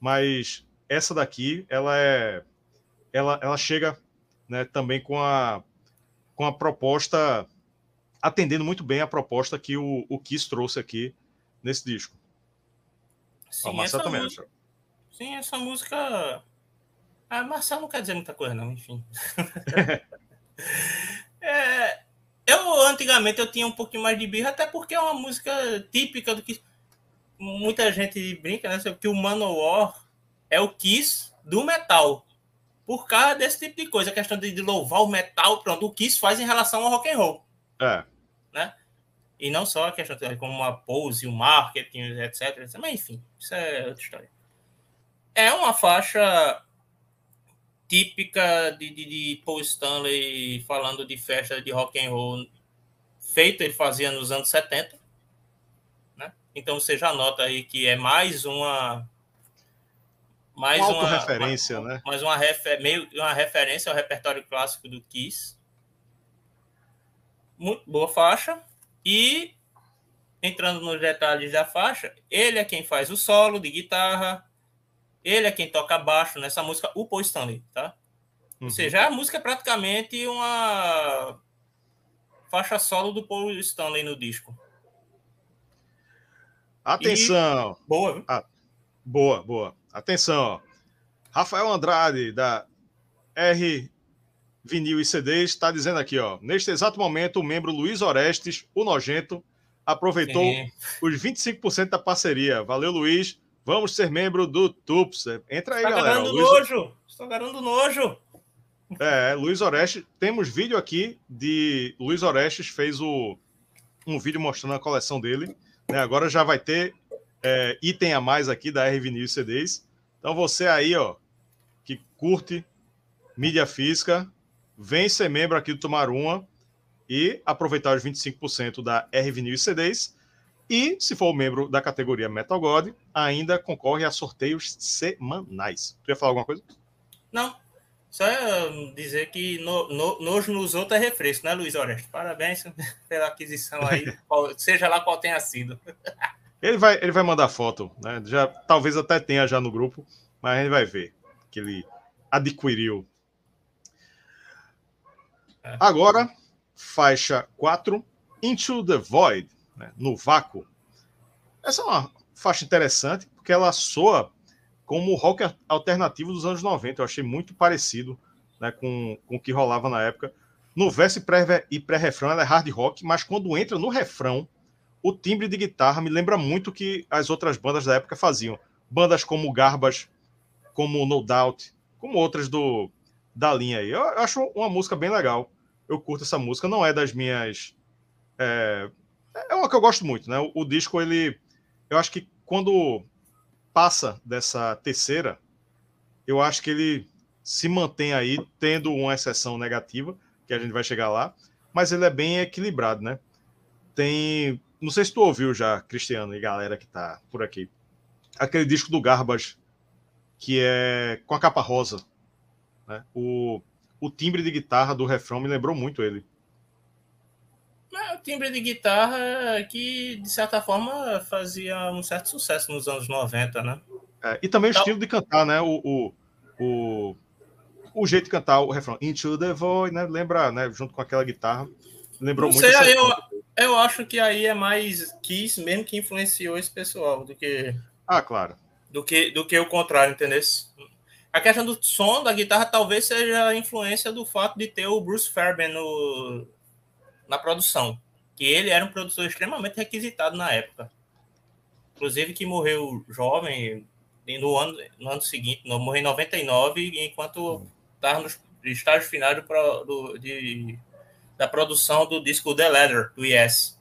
mas essa daqui, ela é. Ela, ela chega né, também com a, com a proposta, atendendo muito bem a proposta que o, o Kiss trouxe aqui nesse disco. Sim, essa também música, sim, essa música ah, Marcel não quer dizer muita coisa, não, enfim. é, eu, antigamente, eu tinha um pouquinho mais de birra, até porque é uma música típica do que muita gente brinca, né? Que o Manowar é o Kiss do metal. Por causa desse tipo de coisa, a questão de, de louvar o metal, pronto, o Kiss faz em relação ao rock and roll. É. Né? E não só a questão como a pose, o marketing, etc, etc. Mas enfim, isso é outra história. É uma faixa típica de, de, de, Paul Stanley falando de festa de rock and roll feito ele fazia nos anos 70 né? então você já nota aí que é mais uma mais uma, uma referência né? mais uma refer, meio uma referência ao repertório clássico do Kiss. Muito boa faixa. E entrando nos detalhes da faixa ele é quem faz o solo de guitarra ele é quem toca baixo nessa música, o Paul Stanley, tá? Uhum. Ou seja, a música é praticamente uma faixa solo do Paul Stanley no disco. Atenção! E... Boa, viu? Ah, boa, boa. Atenção, Rafael Andrade, da R Vinil e CDs, está dizendo aqui, ó. Neste exato momento, o membro Luiz Orestes, o Nojento, aproveitou Sim. os 25% da parceria. Valeu, Luiz. Vamos ser membro do TUPS. Entra aí, Está galera. Luiz... nojo. Estou garando nojo. É, Luiz Orestes. Temos vídeo aqui de Luiz Orestes fez o, um vídeo mostrando a coleção dele. Né? Agora já vai ter é, item a mais aqui da R Vinil CDs. Então você aí, ó, que curte mídia física, vem ser membro aqui do Tomaruma e aproveitar os 25% da R Vinil CDs. E, se for membro da categoria Metal God, ainda concorre a sorteios semanais. Tu ia falar alguma coisa? Não. Só dizer que no, no, nojo nos outros é refresco, né, Luiz Oreste? Parabéns pela aquisição aí, seja lá qual tenha sido. Ele vai, ele vai mandar foto, né? Já, talvez até tenha já no grupo, mas a gente vai ver que ele adquiriu. É. Agora, faixa 4, Into the Void, né? no vácuo. Essa é uma faixa interessante, porque ela soa como o rock alternativo dos anos 90. Eu achei muito parecido né, com, com o que rolava na época. No verso e pré-refrão ela é hard rock, mas quando entra no refrão, o timbre de guitarra me lembra muito que as outras bandas da época faziam. Bandas como Garbage, como No Doubt, como outras do da linha aí. Eu acho uma música bem legal. Eu curto essa música. Não é das minhas. É, é uma que eu gosto muito, né? O, o disco, ele. Eu acho que quando passa dessa terceira, eu acho que ele se mantém aí, tendo uma exceção negativa, que a gente vai chegar lá, mas ele é bem equilibrado, né? Tem não sei se tu ouviu já, Cristiano e galera que tá por aqui. Aquele disco do Garbage, que é com a capa rosa. Né? O, o timbre de guitarra do refrão me lembrou muito ele. É, o timbre de guitarra que, de certa forma, fazia um certo sucesso nos anos 90, né? É, e também o estilo de cantar, né? O, o, o, o, jeito de cantar o refrão. Into the Void, né? Lembra, né? Junto com aquela guitarra. Lembrou Não muito. Sei, eu, eu acho que aí é mais Kiss mesmo que influenciou esse pessoal do que. Ah, claro. Do que, do que o contrário, entendeu? A questão do som da guitarra talvez seja a influência do fato de ter o Bruce Fairbairn no, na produção. Que ele era um produtor extremamente requisitado na época. Inclusive que morreu jovem no ano, no ano seguinte, no, morreu em 99, enquanto estava nos estágios finais do, do, de da produção do disco The Letter, do Yes.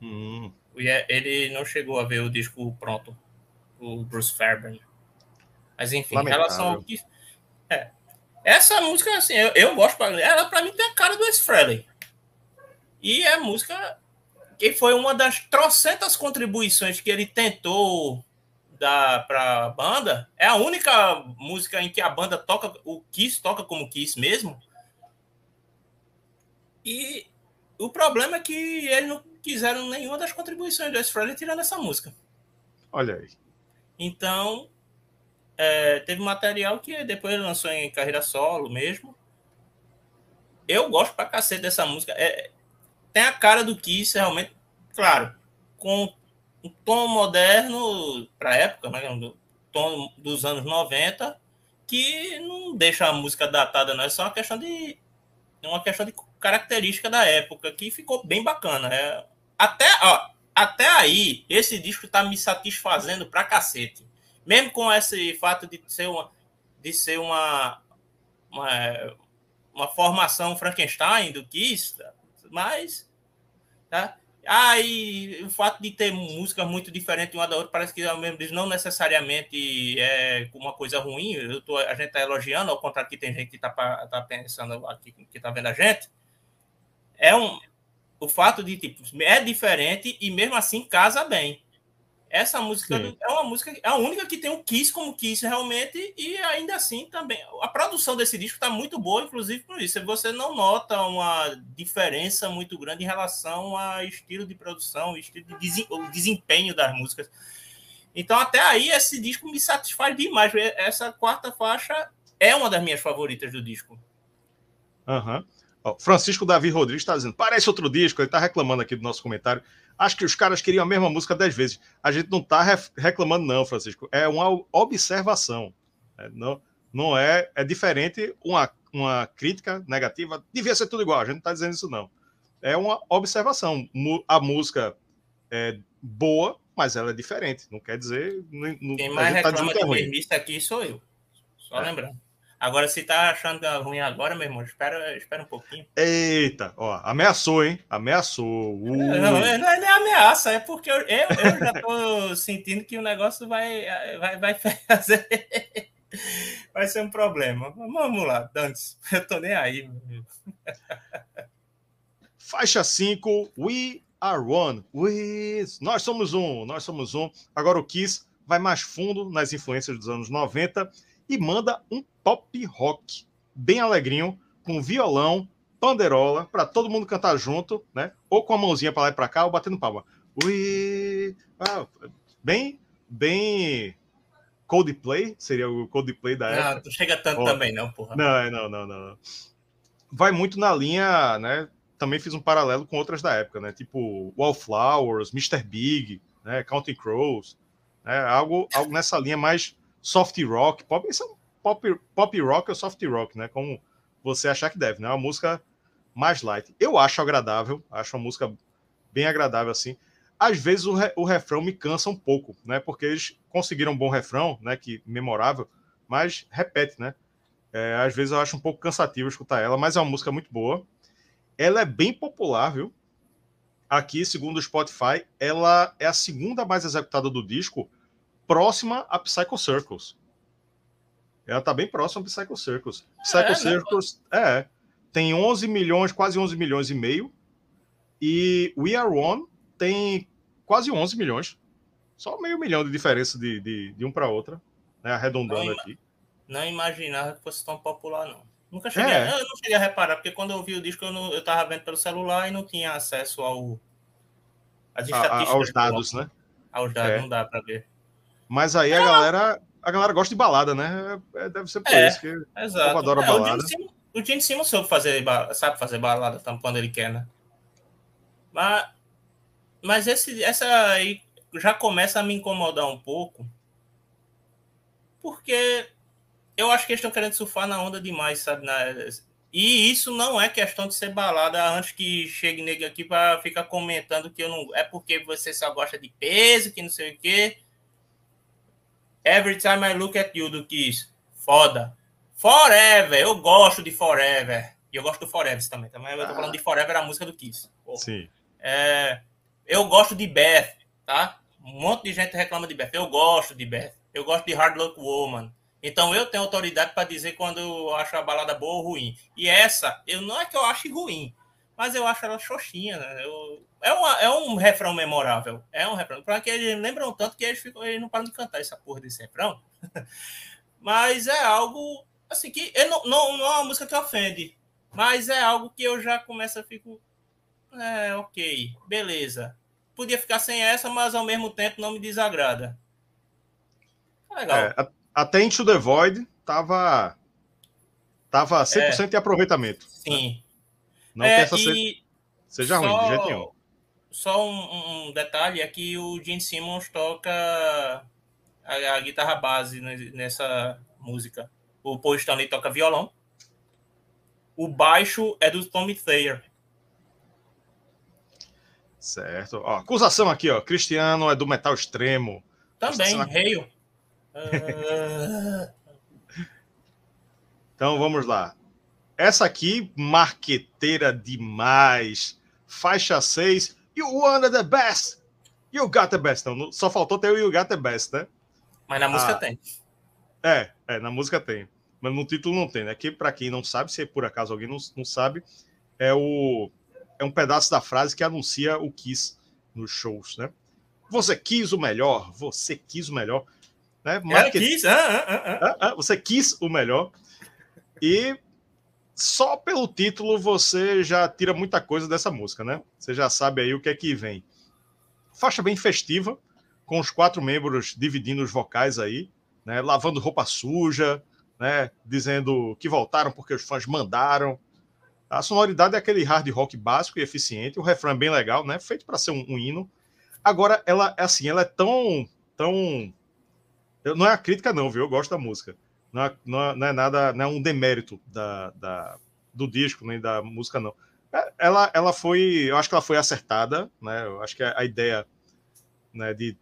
Hum. Ele não chegou a ver o disco pronto, o Bruce Fairbairn. Mas enfim, em relação ao que. É. Essa música, assim, eu, eu gosto pra ela, pra mim tem a cara do Wes Frehley. E é música que foi uma das trocentas contribuições que ele tentou dar para a banda. É a única música em que a banda toca, o Kiss toca como Kiss mesmo. E o problema é que eles não quiseram nenhuma das contribuições do S. Frehley tirando essa música. Olha aí. Então, é, teve material que depois ele lançou em carreira solo mesmo. Eu gosto pra cacete dessa música. É, tem a cara do Kiss, realmente, claro, com um tom moderno pra época, né? Um tom dos anos 90, que não deixa a música datada, não. É só uma questão de. Uma questão de característica da época, que ficou bem bacana. É, até, ó, até aí, esse disco tá me satisfazendo pra cacete. Mesmo com esse fato de ser uma, de ser uma, uma, uma formação Frankenstein do Kiss, mas tá? Ah, o fato de ter música muito diferente uma da outra, parece que ao mesmo tempo não necessariamente é uma coisa ruim. Eu tô, a gente está elogiando, ao contrário que tem gente que está tá pensando aqui, que está vendo a gente é um o fato de tipo é diferente e mesmo assim casa bem. Essa música Sim. é uma música é a única que tem o Kiss como Kiss realmente e ainda assim também a produção desse disco está muito boa, inclusive por isso. Você não nota uma diferença muito grande em relação ao estilo de produção, estilo de desempenho das músicas. Então até aí esse disco me satisfaz demais. Essa quarta faixa é uma das minhas favoritas do disco. Aham. Uhum. Francisco Davi Rodrigues está dizendo: parece outro disco, ele está reclamando aqui do nosso comentário. Acho que os caras queriam a mesma música dez vezes. A gente não está reclamando, não, Francisco. É uma observação. É, não, não é. É diferente uma, uma crítica negativa. Devia ser tudo igual. A gente não está dizendo isso, não. É uma observação. A música é boa, mas ela é diferente. Não quer dizer. Não, Quem mais tá reclama tá de mesmice aqui sou eu. Só é. lembrando. Agora, se tá achando ruim agora, meu irmão, espera, espera um pouquinho. Eita, ó, ameaçou, hein? Ameaçou. Uh. Não, é, não é nem ameaça, é porque eu, eu, eu já tô sentindo que o negócio vai, vai, vai fazer. vai ser um problema. Vamos lá, Dantes. Eu tô nem aí. Faixa 5, We Are One. We... Nós somos um, nós somos um. Agora o Kiss vai mais fundo nas influências dos anos 90 e manda um pop rock bem alegrinho, com violão, panderola, para todo mundo cantar junto, né? Ou com a mãozinha para lá e para cá, ou batendo palma. We... Ah, bem, bem Coldplay, seria o Coldplay da época. Não, não chega tanto oh. também não, porra. Não, não, não, não. Vai muito na linha, né? Também fiz um paralelo com outras da época, né? Tipo Wallflowers, Mr. Big, né? Counting Crows, né? Algo, algo nessa linha mais soft rock, pop, isso é um pop, pop rock ou soft rock, né? Como você achar que deve, né? Uma música mais light. Eu acho agradável, acho uma música bem agradável assim. Às vezes o, re, o refrão me cansa um pouco, né? Porque eles conseguiram um bom refrão, né? Que memorável, mas repete, né? É, às vezes eu acho um pouco cansativo escutar ela, mas é uma música muito boa. Ela é bem popular, viu? Aqui, segundo o Spotify, ela é a segunda mais executada do disco, próxima a Psycho Circles. Ela tá bem próxima a Psycho Circles. Psycho é, Circles, é, tem 11 milhões, quase 11 milhões e meio. E We Are One tem quase 11 milhões. Só meio milhão de diferença de, de, de um para outra, né? arredondando não, aqui. Não imaginava que fosse tão popular, não. Nunca cheguei, é. eu não cheguei a reparar, porque quando eu vi o disco eu, não, eu tava vendo pelo celular e não tinha acesso ao, a, aos dados, né? Aos dados, é. não dá para ver. Mas aí a galera, a galera gosta de balada, né? É, deve ser por é, isso que exato. o povo adora é, balada. O Gene Simmons soube fazer, sabe fazer balada quando ele quer, né? Mas, mas esse, essa aí já começa a me incomodar um pouco, porque eu acho que eles estão querendo surfar na onda demais, sabe? Na, e isso não é questão de ser balada antes que chegue nego aqui para ficar comentando que eu não. É porque você só gosta de peso, que não sei o quê. Every time I look at you do Kiss. Foda. Forever. Eu gosto de Forever. E eu gosto do Forever também. também eu tô falando de Forever, a música do Kiss. Porra. Sim. É, eu gosto de Beth, tá? Um monte de gente reclama de Beth. Eu gosto de Beth. Eu gosto de Hard Luck Woman. Então eu tenho autoridade para dizer quando eu acho a balada boa ou ruim. E essa, eu não é que eu ache ruim, mas eu acho ela xoxinha. Né? Eu, é, uma, é um refrão memorável. É um refrão. Para que eles lembram tanto que eles, ficam, eles não param de cantar essa porra desse refrão. mas é algo assim que não, não, não é uma música que ofende. Mas é algo que eu já começo a ficar. É, ok, beleza. Podia ficar sem essa, mas ao mesmo tempo não me desagrada. Tá legal. É, até Into the Void tava, tava 100% é, de aproveitamento. Sim. Né? Não é, que essa seja ruim, de jeito nenhum. Só um, um detalhe é que o Gene Simmons toca a, a, guitarra base nessa música. O Paul Stanley toca violão. O baixo é do Tommy Thayer. Certo. Ó, acusação aqui, ó. Cristiano é do metal extremo. Também, Reio. então vamos lá. Essa aqui, marqueteira demais. Faixa 6. You wanted the best. You got the best. Não, só faltou ter o You got the best, né? Mas na música ah, tem. É, é, na música tem. Mas no título não tem, né? Que para quem não sabe, se por acaso alguém não, não sabe, é o é um pedaço da frase que anuncia o Kiss nos shows, né? Você quis o melhor, você quis o melhor. Né? Market... Quis, ah, ah, ah, ah, você quis o melhor. E só pelo título você já tira muita coisa dessa música, né? Você já sabe aí o que é que vem. Faixa bem festiva, com os quatro membros dividindo os vocais aí, né? Lavando roupa suja, né? Dizendo que voltaram porque os fãs mandaram. A sonoridade é aquele hard rock básico e eficiente, o refrão é bem legal, né? Feito para ser um, um, hino. Agora, ela assim, ela é tão, tão, não é a crítica não, viu? Eu gosto da música. Não é, não é, não é nada, não é um demérito da, da, do disco nem da música não. É, ela, ela foi, eu acho que ela foi acertada, né? Eu acho que a, a ideia, né, de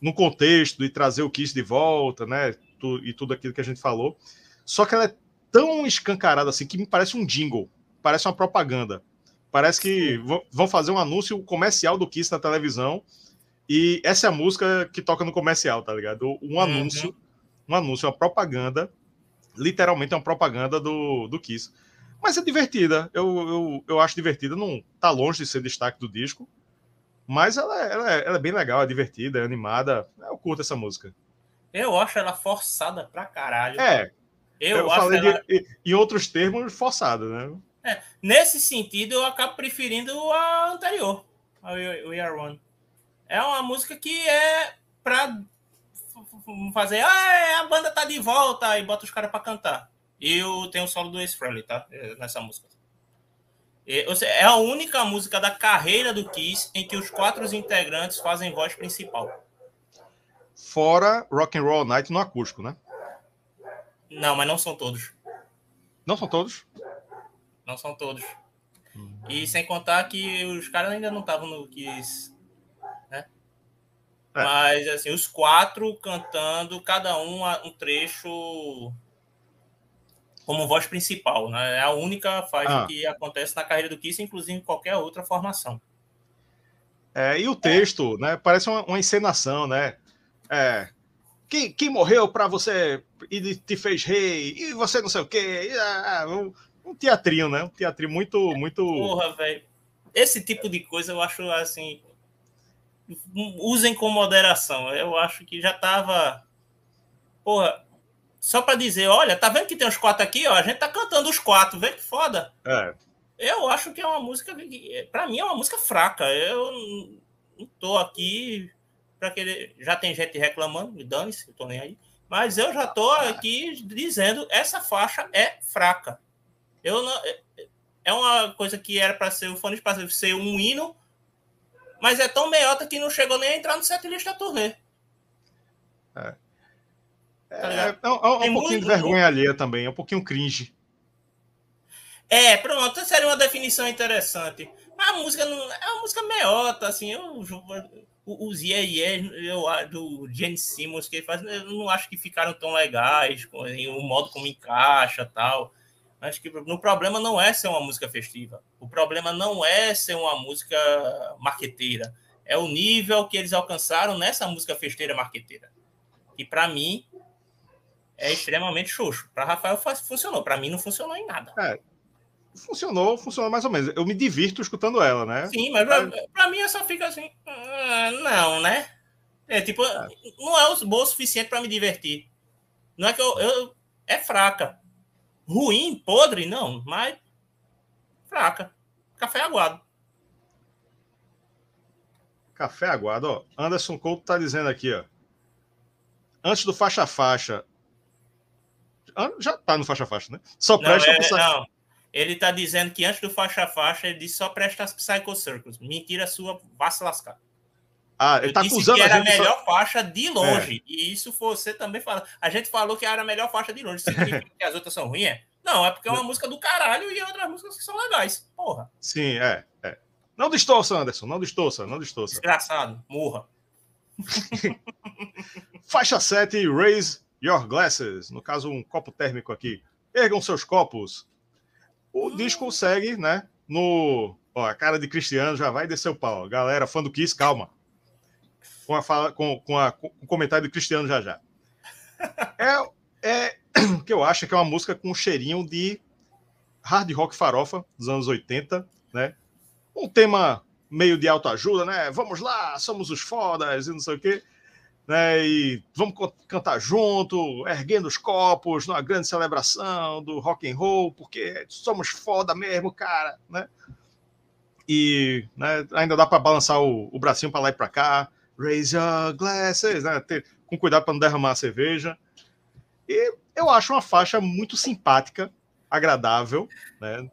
no contexto de trazer o Kiss de volta, né? Tu, e tudo aquilo que a gente falou. Só que ela é tão escancarada assim que me parece um jingle, parece uma propaganda. Parece que vão fazer um anúncio comercial do Kiss na televisão e essa é a música que toca no comercial, tá ligado? Um uhum. Um anúncio, uma propaganda, literalmente é uma propaganda do, do Kiss. Mas é divertida, eu, eu, eu acho divertida, não tá longe de ser destaque do disco, mas ela, é, ela, é, ela é bem legal, é divertida, é animada, eu curto essa música. Eu acho ela forçada pra caralho. É, eu, eu falei ela... de, em outros termos, forçada, né? É, nesse sentido, eu acabo preferindo a anterior, a We Are One. É uma música que é pra fazer, ah, a banda tá de volta e bota os caras pra cantar. E eu tenho o solo do Ace Frehley, tá? É, nessa música. É a única música da carreira do Kiss em que os quatro integrantes fazem voz principal. Fora Rock and Roll Night no acústico, né? Não, mas não são todos. Não são todos? Não são todos. Hum. E sem contar que os caras ainda não estavam no Kiss é. Mas, assim, os quatro cantando, cada um um trecho como voz principal, né? É a única faixa ah. que acontece na carreira do Kiss, inclusive em qualquer outra formação. É, e o texto, é. né? Parece uma, uma, encenação, né? É, quem, quem morreu para você e te fez rei, e você não sei o quê. E, ah, ah um, um, teatrinho, né? Um teatrinho muito, muito. Porra, velho. Esse tipo de coisa eu acho assim usem com moderação. Eu acho que já estava. Porra, só para dizer, olha, tá vendo que tem os quatro aqui, ó? A gente tá cantando os quatro, vê que foda. É. Eu acho que é uma música, para mim é uma música fraca. Eu não tô aqui para querer. Já tem gente reclamando, me dane-se, eu tô nem aí. Mas eu já tô aqui dizendo essa faixa é fraca. Eu não, é uma coisa que era para ser o fone para ser um hino mas é tão meiota que não chegou nem a entrar no setlist da turnê. É. É, tá é, é, um, é um pouquinho de vergonha muito... alheia também, é um pouquinho cringe. É, pronto, seria uma definição interessante. Mas a música não, é uma música meiota, assim, eu, os Yeah do Gene Simmons que ele faz, eu não acho que ficaram tão legais, assim, o modo como encaixa tal. Acho que o problema não é ser uma música festiva. O problema não é ser uma música marqueteira. É o nível que eles alcançaram nessa música festeira marqueteira. E para mim é extremamente xoxo. Para Rafael funcionou, para mim não funcionou em nada. É, funcionou, funcionou mais ou menos. Eu me divirto escutando ela, né? Sim, mas para mim eu só fico assim, ah, não, né? É tipo, é. não é bom o suficiente para me divertir. Não é que eu, eu é fraca. Ruim, podre, não, mas fraca. Café aguado. Café aguado, ó. Anderson Couto tá dizendo aqui, ó. Antes do faixa faixa. Já tá no faixa faixa, né? Só presta não, é, pra... não. Ele tá dizendo que antes do faixa faixa ele disse só presta as Psycho Circles. Mentira sua, vá se lascar. Ah, ele eu tá acusando que era a, a melhor faixa de longe. É. E isso você também fala. A gente falou que era a melhor faixa de longe. Significa que as outras são ruins? É? Não, é porque é uma música do caralho e outras músicas que são legais. Porra. Sim, é. é. Não distorça, Anderson. Não distorça, não distorça. Desgraçado. Morra. Faixa 7, Raise Your Glasses. No caso, um copo térmico aqui. Ergam seus copos. O hum. disco segue, né? No. Ó, a cara de Cristiano já vai descer o pau. Galera, fã do Kiss, calma com, a fala, com, com, a, com o comentário do Cristiano já já. É, é que eu acho que é uma música com um cheirinho de hard rock farofa dos anos 80, né? Um tema meio de autoajuda, né? Vamos lá, somos os fodas e não sei o quê. Né, e vamos cantar junto, erguendo os copos, numa grande celebração do rock and roll, porque somos foda mesmo, cara, né? E né, ainda dá para balançar o, o bracinho para lá e para cá. Raise your glasses, né? Ter, com cuidado para não derramar a cerveja. E eu acho uma faixa muito simpática, agradável, né?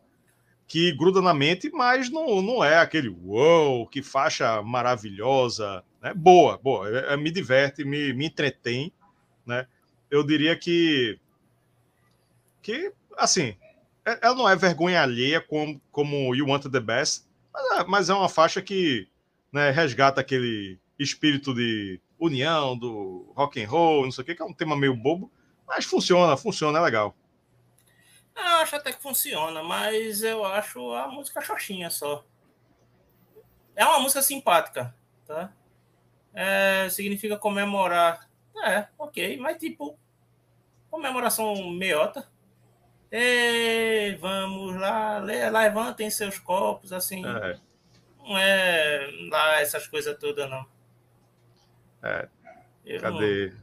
Que gruda na mente, mas não, não é aquele uou, que faixa maravilhosa, né? Boa, boa, é, é, me diverte, me, me entretém, né? Eu diria que que assim, é, ela não é vergonha alheia como, como You Want the Best, mas é, mas é uma faixa que né, resgata aquele espírito de união, do rock and roll, não sei o que, que é um tema meio bobo, mas funciona, funciona, é legal. Eu acho até que funciona, mas eu acho a música xoxinha só. É uma música simpática, tá? É, significa comemorar. É, ok, mas tipo, comemoração meiota. E vamos lá, levantem seus copos, assim. É. Não é lá essas coisas todas, não. É. Eu Cadê?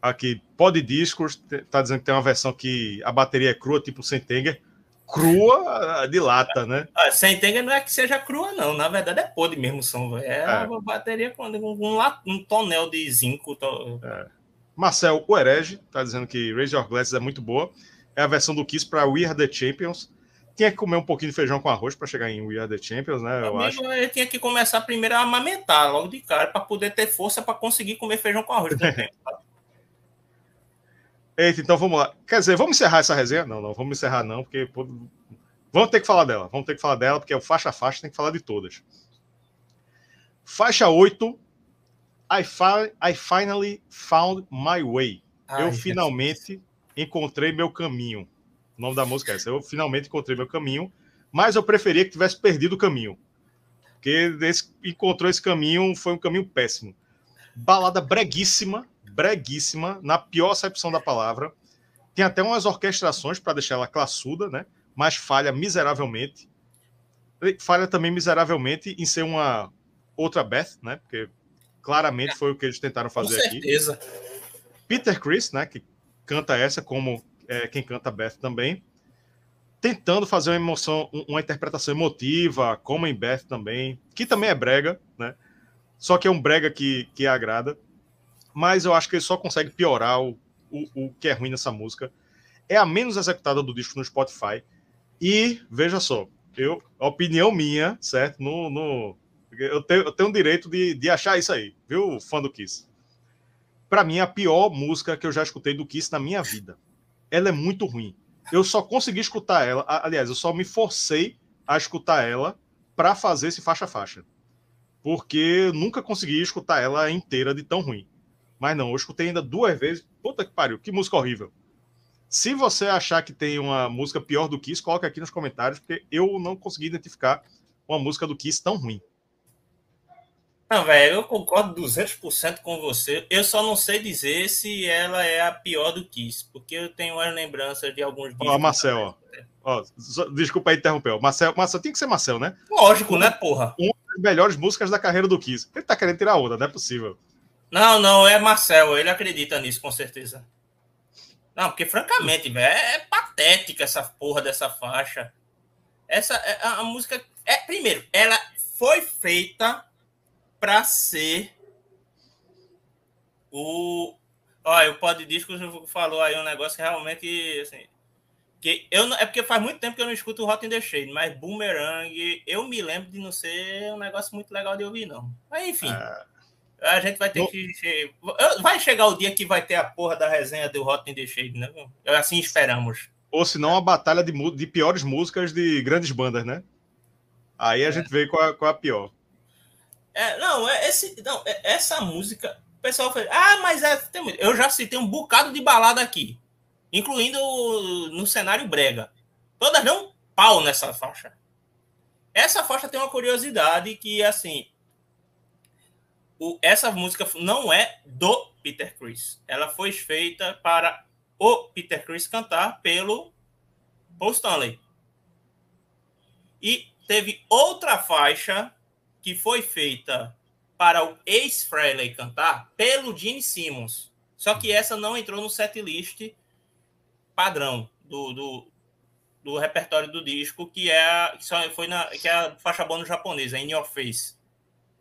Aqui, Pod Discos tá dizendo que tem uma versão que a bateria é crua, tipo Sentenger. Crua de lata, né? Ah, Sentenger não é que seja crua, não. Na verdade é pod mesmo som, É, é. uma bateria com um, um, tonel de zinco. To... É. Marcel, o Herege, tá dizendo que Raise Your Glasses é muito boa. É a versão do Kiss para We Are The Champions. Tinha que comer um pouquinho de feijão com arroz para chegar em We Are The Champions, né? Eu Amigo, acho. Eu tinha que começar primeiro a amamentar logo de cara para poder ter força para conseguir comer feijão com arroz. Eita, então vamos lá. Quer dizer, vamos encerrar essa resenha? Não, não, vamos encerrar não, porque pô, vamos ter que falar dela. Vamos ter que falar dela, porque é o faixa a faixa, tem que falar de todas. Faixa 8, I, fi I finally found my way. Ai, eu finalmente encontrei meu caminho. O nome da música é essa. Eu finalmente encontrei meu caminho, mas eu preferia que tivesse perdido o caminho. Porque esse, encontrou esse caminho, foi um caminho péssimo. Balada breguíssima, breguíssima, na pior acepção da palavra. Tem até umas orquestrações para deixar ela classuda, né? Mas falha miseravelmente. Falha também miseravelmente em ser uma outra Beth, né? Porque claramente foi o que eles tentaram fazer Com certeza. aqui. Peter Chris, né? Que canta essa como é, quem canta Beth também, tentando fazer uma emoção, uma interpretação emotiva, como em Beth também, que também é brega, né? Só que é um brega que, que agrada. Mas eu acho que ele só consegue piorar o, o, o que é ruim nessa música. É a menos executada do disco no Spotify. E, veja só, eu, opinião minha, certo? No, no, eu, tenho, eu tenho o direito de, de achar isso aí, viu, fã do Kiss? Para mim, é a pior música que eu já escutei do Kiss na minha vida. Ela é muito ruim. Eu só consegui escutar ela, aliás, eu só me forcei a escutar ela para fazer esse faixa-faixa. Porque nunca consegui escutar ela inteira de tão ruim. Mas não, eu escutei ainda duas vezes. Puta que pariu, que música horrível. Se você achar que tem uma música pior do Kiss, coloque aqui nos comentários, porque eu não consegui identificar uma música do Kiss tão ruim. Não, velho, eu concordo 200% com você. Eu só não sei dizer se ela é a pior do Kiss, porque eu tenho as lembranças de alguns. Ó, Marcel, ó. ó. Desculpa aí interromper. Marcel, Marcel, tem que ser Marcel, né? Lógico, né, porra? Uma das melhores músicas da carreira do Kiss. Ele tá querendo tirar onda, não é possível. Não, não, é Marcel, ele acredita nisso, com certeza. Não, porque francamente, velho, é, é patética essa porra dessa faixa. Essa é, a, a música é primeiro, ela foi feita para ser o Olha, o Pod Disco falou aí um negócio que realmente assim, que eu é porque faz muito tempo que eu não escuto o Hot in the Shade, mas Boomerang, eu me lembro de não ser um negócio muito legal de ouvir não. Mas enfim. É... A gente vai ter no... que. Vai chegar o dia que vai ter a porra da resenha do Hot in the Shade, né? Assim esperamos. Ou se não, a batalha de, de piores músicas de grandes bandas, né? Aí a é. gente vê qual, a, qual a pior. É, não, é esse, não, é, essa música. O pessoal fala, ah, mas é, tem, eu já citei um bocado de balada aqui, incluindo no cenário brega. Todas dão pau nessa faixa. Essa faixa tem uma curiosidade que, assim, o, essa música não é do Peter Chris. Ela foi feita para o Peter Chris cantar pelo Paul Stanley. E teve outra faixa que foi feita para o Ace Frehley cantar pelo Gene Simmons. Só que essa não entrou no setlist padrão do, do, do, repertório do disco, que é, que só foi na, que é a faixa bônus japonesa, In Your Face.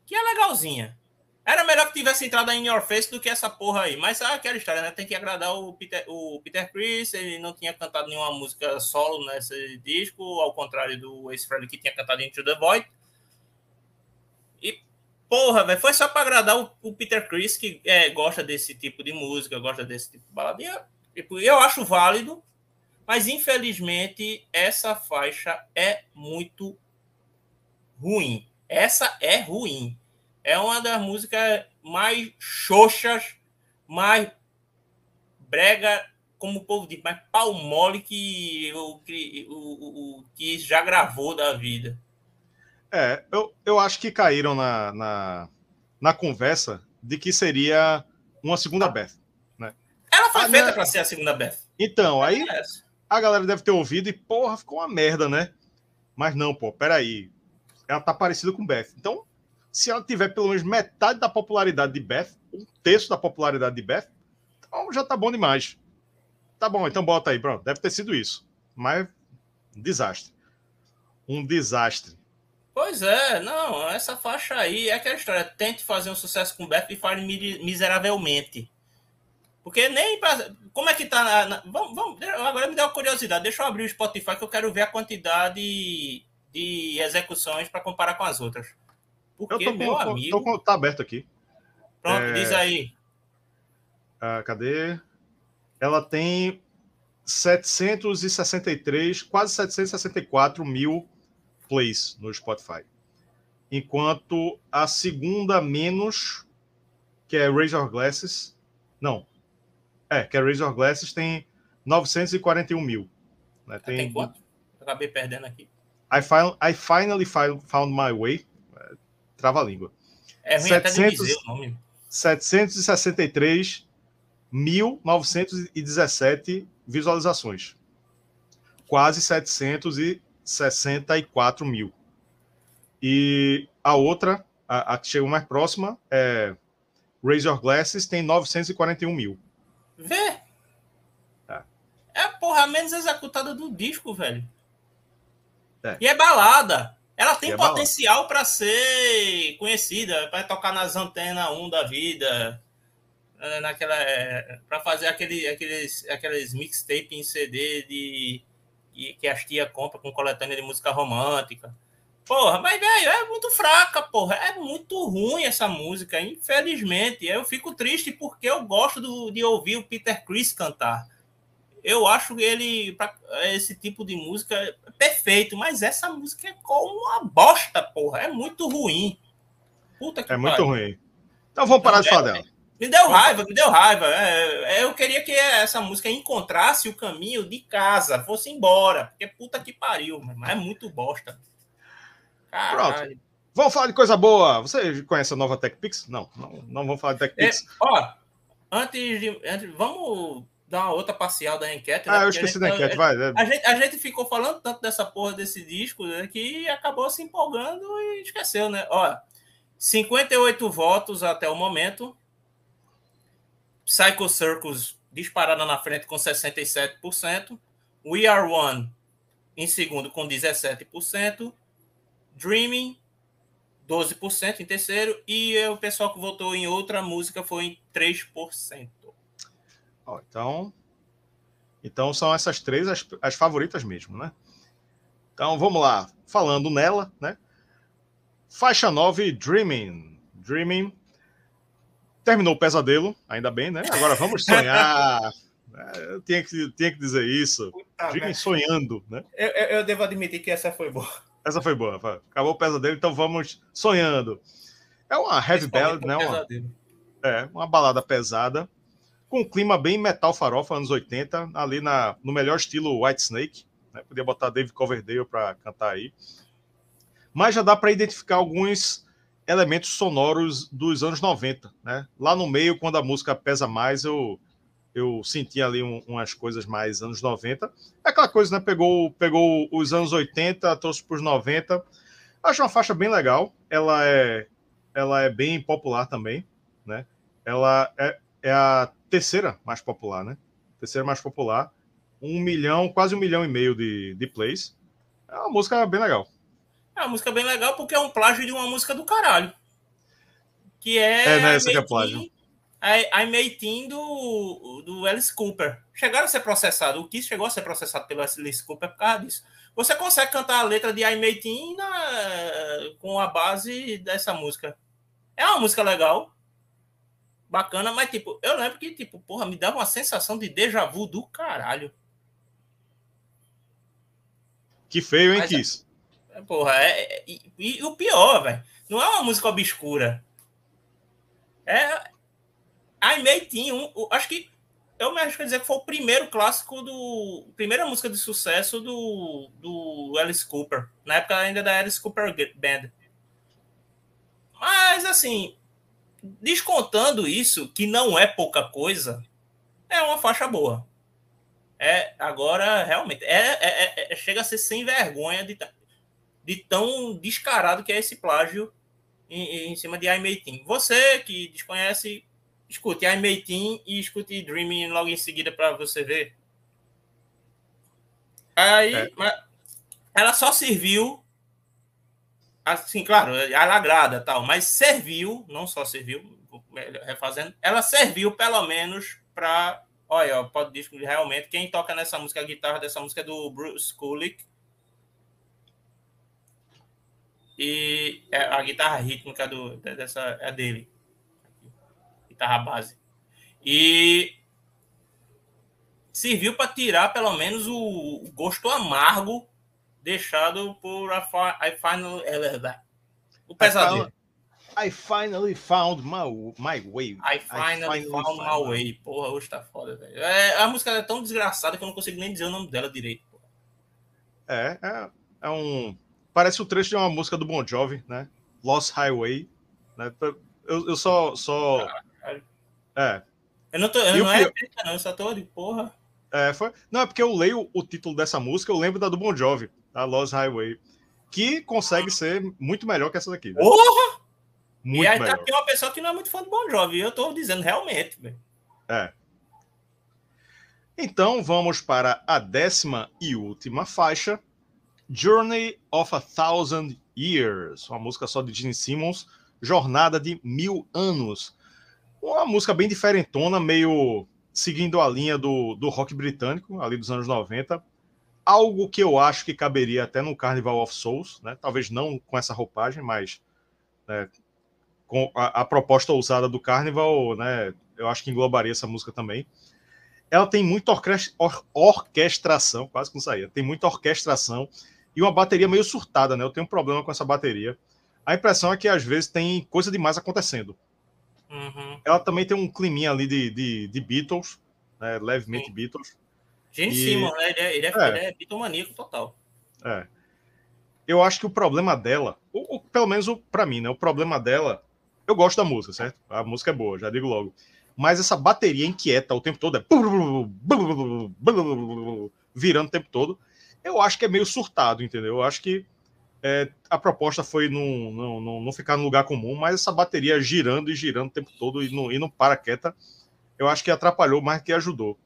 Que é legalzinha. Era melhor que tivesse entrado em Your Face do que essa porra aí. Mas é aquela história, né? Tem que agradar o Peter, o Peter Chris. Ele não tinha cantado nenhuma música solo nesse disco, ao contrário do Ace Frehley que tinha cantado Into the Void. Porra, velho, foi só para agradar o, o, Peter Chris, que é, gosta desse tipo de música, gosta desse tipo de baladinha. Tipo, eu acho válido, mas infelizmente essa faixa é muito ruim. Essa é ruim é uma das músicas mais xoxas, mais brega como o povo diz, mais pau mole que o, que o, o que já gravou da vida. É, eu, eu acho que caíram na, na, na conversa de que seria uma segunda Beth. Né? Ela foi ah, feita para ser a segunda Beth. Então, aí é a galera deve ter ouvido e, porra, ficou uma merda, né? Mas não, pô, peraí. Ela tá parecida com Beth. Então, se ela tiver pelo menos metade da popularidade de Beth, um terço da popularidade de Beth, então já tá bom demais. Tá bom, então bota aí, pronto. Deve ter sido isso. Mas, um desastre. Um desastre. Pois é, não, essa faixa aí é aquela história. Tente fazer um sucesso com Beth e fale miseravelmente. Porque nem. Pra, como é que tá. Na, na, vamos, vamos, agora me deu uma curiosidade. Deixa eu abrir o Spotify que eu quero ver a quantidade de execuções para comparar com as outras. Porque, eu tô meu com, amigo. Tô com, tá aberto aqui. Pronto, é, diz aí. Ah, cadê? Ela tem 763, quase 764 mil plays no Spotify. Enquanto a segunda menos, que é Razor Glasses, não, é, que é Razor Glasses tem 941 mil. Né? Tem, tem quanto? acabei perdendo aqui. I, I finally found my way. É, trava a língua. É ruim 700, até dizer o nome. 763.917 visualizações. Quase 764 mil. E a outra, a, a que chegou mais próxima, é Razor Glasses, tem 941 mil. Vê. Tá. É a porra menos executada do disco, velho. É. E é balada. Ela tem é potencial para ser conhecida, para tocar nas antenas 1 da vida, né, naquela é, para fazer aquele, aqueles, aqueles mixtape em CD de que as tia compra com coletânea de música romântica. Porra, mas, velho, é muito fraca, porra. É muito ruim essa música, infelizmente. Eu fico triste porque eu gosto do, de ouvir o Peter Chris cantar. Eu acho ele, para esse tipo de música, perfeito, mas essa música é como uma bosta, porra. É muito ruim. Puta que É muito ruim. Então vamos parar de falar é, dela. Me deu raiva, me deu raiva. É, é, eu queria que essa música encontrasse o caminho de casa, fosse embora, porque puta que pariu, mas é muito bosta. Caralho. Pronto. Vamos falar de coisa boa. Você conhece a nova TechPix? Não, não, não vamos falar de TechPix. É, ó, antes de. Antes, vamos dar uma outra parcial da enquete. Né? Ah, eu esqueci da enquete, vai. É. A gente, a gente ficou falando tanto dessa porra desse disco né, que acabou se empolgando e esqueceu, né? Ó, 58 votos até o momento. Psycho Circus disparada na frente com 67%. We Are One em segundo com 17%. Dreaming, 12% em terceiro, e o pessoal que votou em outra música foi em 3%. Ó, então, então são essas três as, as favoritas mesmo, né? Então vamos lá, falando nela, né? Faixa 9, Dreaming. Dreaming. Terminou o pesadelo, ainda bem, né? Agora vamos sonhar. eu tinha que, tinha que dizer isso. Dreaming sonhando, né? Eu, eu, devo admitir que essa foi boa. Essa foi boa. Acabou o pesadelo, então vamos sonhando. É uma heavy ballad, né? Uma, é, uma balada pesada, com um clima bem metal farofa, anos 80, ali na, no melhor estilo White Snake. Né? Podia botar David Coverdale para cantar aí. Mas já dá para identificar alguns elementos sonoros dos anos 90, né? Lá no meio, quando a música pesa mais, eu eu senti ali um, umas coisas mais anos 90. É aquela coisa, né? Pegou, pegou os anos 80, trouxe para os 90. Acho uma faixa bem legal. Ela é, ela é bem popular também, né? Ela é, é a terceira mais popular, né? Terceira mais popular. Um milhão, quase um milhão e meio de, de plays. É uma música bem legal. É uma música bem legal porque é um plágio de uma música do caralho. Que é. É, né? Essa que é plágio a Meitin do, do Alice Cooper. Chegaram a ser processados. O Kiss chegou a ser processado pelo Alice Cooper por causa disso. Você consegue cantar a letra de I Meitin com a base dessa música. É uma música legal. Bacana, mas tipo, eu lembro que, tipo, porra, me dava uma sensação de déjà vu do caralho. Que feio, hein, mas, Kiss? Porra, é, é e, e o pior, velho, não é uma música obscura. É, a EMEI tinha um. Acho que. eu me acho que dizer que foi o primeiro clássico do. Primeira música de sucesso do, do Alice Cooper. Na época ainda da Alice Cooper Band. Mas, assim, descontando isso, que não é pouca coisa, é uma faixa boa. É, agora, realmente, é, é, é, é chega a ser sem vergonha de, de tão descarado que é esse plágio em, em cima de I'm 18. Você que desconhece, escute I'm 18 e escute Dreaming logo em seguida para você ver. Aí, é. ela só serviu assim, claro, ela agrada tal, mas serviu, não só serviu, refazendo, ela serviu pelo menos para, olha, pode dizer realmente quem toca nessa música, a guitarra dessa música é do Bruce Kulick. E é, a guitarra rítmica do, dessa é dele. Guitarra base. E serviu para tirar pelo menos o gosto amargo deixado por a I finally o pesadelo. I finally found my, my way. I finally, I finally found, my way. way. Porra, hoje tá foda, velho. É, a música é tão desgraçada que eu não consigo nem dizer o nome dela direito. Porra. É, é, é um. Parece o trecho de uma música do Bon Jovi, né? Lost Highway. Né? Eu, eu só. só... É. Eu não tô. Eu não é não, eu só tô de porra. É, foi... Não, é porque eu leio o título dessa música, eu lembro da do Bon Jovi a Lost Highway, que consegue ser muito melhor que essa daqui. Né? Porra! Muito e aí tá melhor. tem uma pessoa que não é muito fã do Bon Jovi, eu tô dizendo realmente. Véio. É. Então vamos para a décima e última faixa, Journey of a Thousand Years, uma música só de Gene Simmons, Jornada de Mil Anos. Uma música bem diferentona, meio seguindo a linha do, do rock britânico, ali dos anos 90, algo que eu acho que caberia até no Carnival of Souls, né? Talvez não com essa roupagem, mas né, com a, a, proposta ousada do Carnival, né? Eu acho que englobaria essa música também. Ela tem muita or orquestração, quase que não saía. Tem muita orquestração e uma bateria meio surtada, né? Eu tenho um problema com essa bateria. A impressão é que às vezes tem coisa demais acontecendo. Uhum. Ela também tem um climinha ali de, de, de Beatles, né? levemente Sim. Beatles. Gente, e... Simon, né? ele é, ele é, é. Ele é bitomaníaco total. É. Eu acho que o problema dela, ou, ou pelo menos para mim, né? O problema dela, eu gosto da música, certo? A música é boa, já digo logo. Mas essa bateria inquieta o tempo todo, é virando o tempo todo. Eu acho que é meio surtado, entendeu? Eu acho que é, a proposta foi não, não, não, não, ficar no lugar comum, mas essa bateria girando e girando o tempo todo e não, e não para quieta, eu acho que atrapalhou mais que ajudou.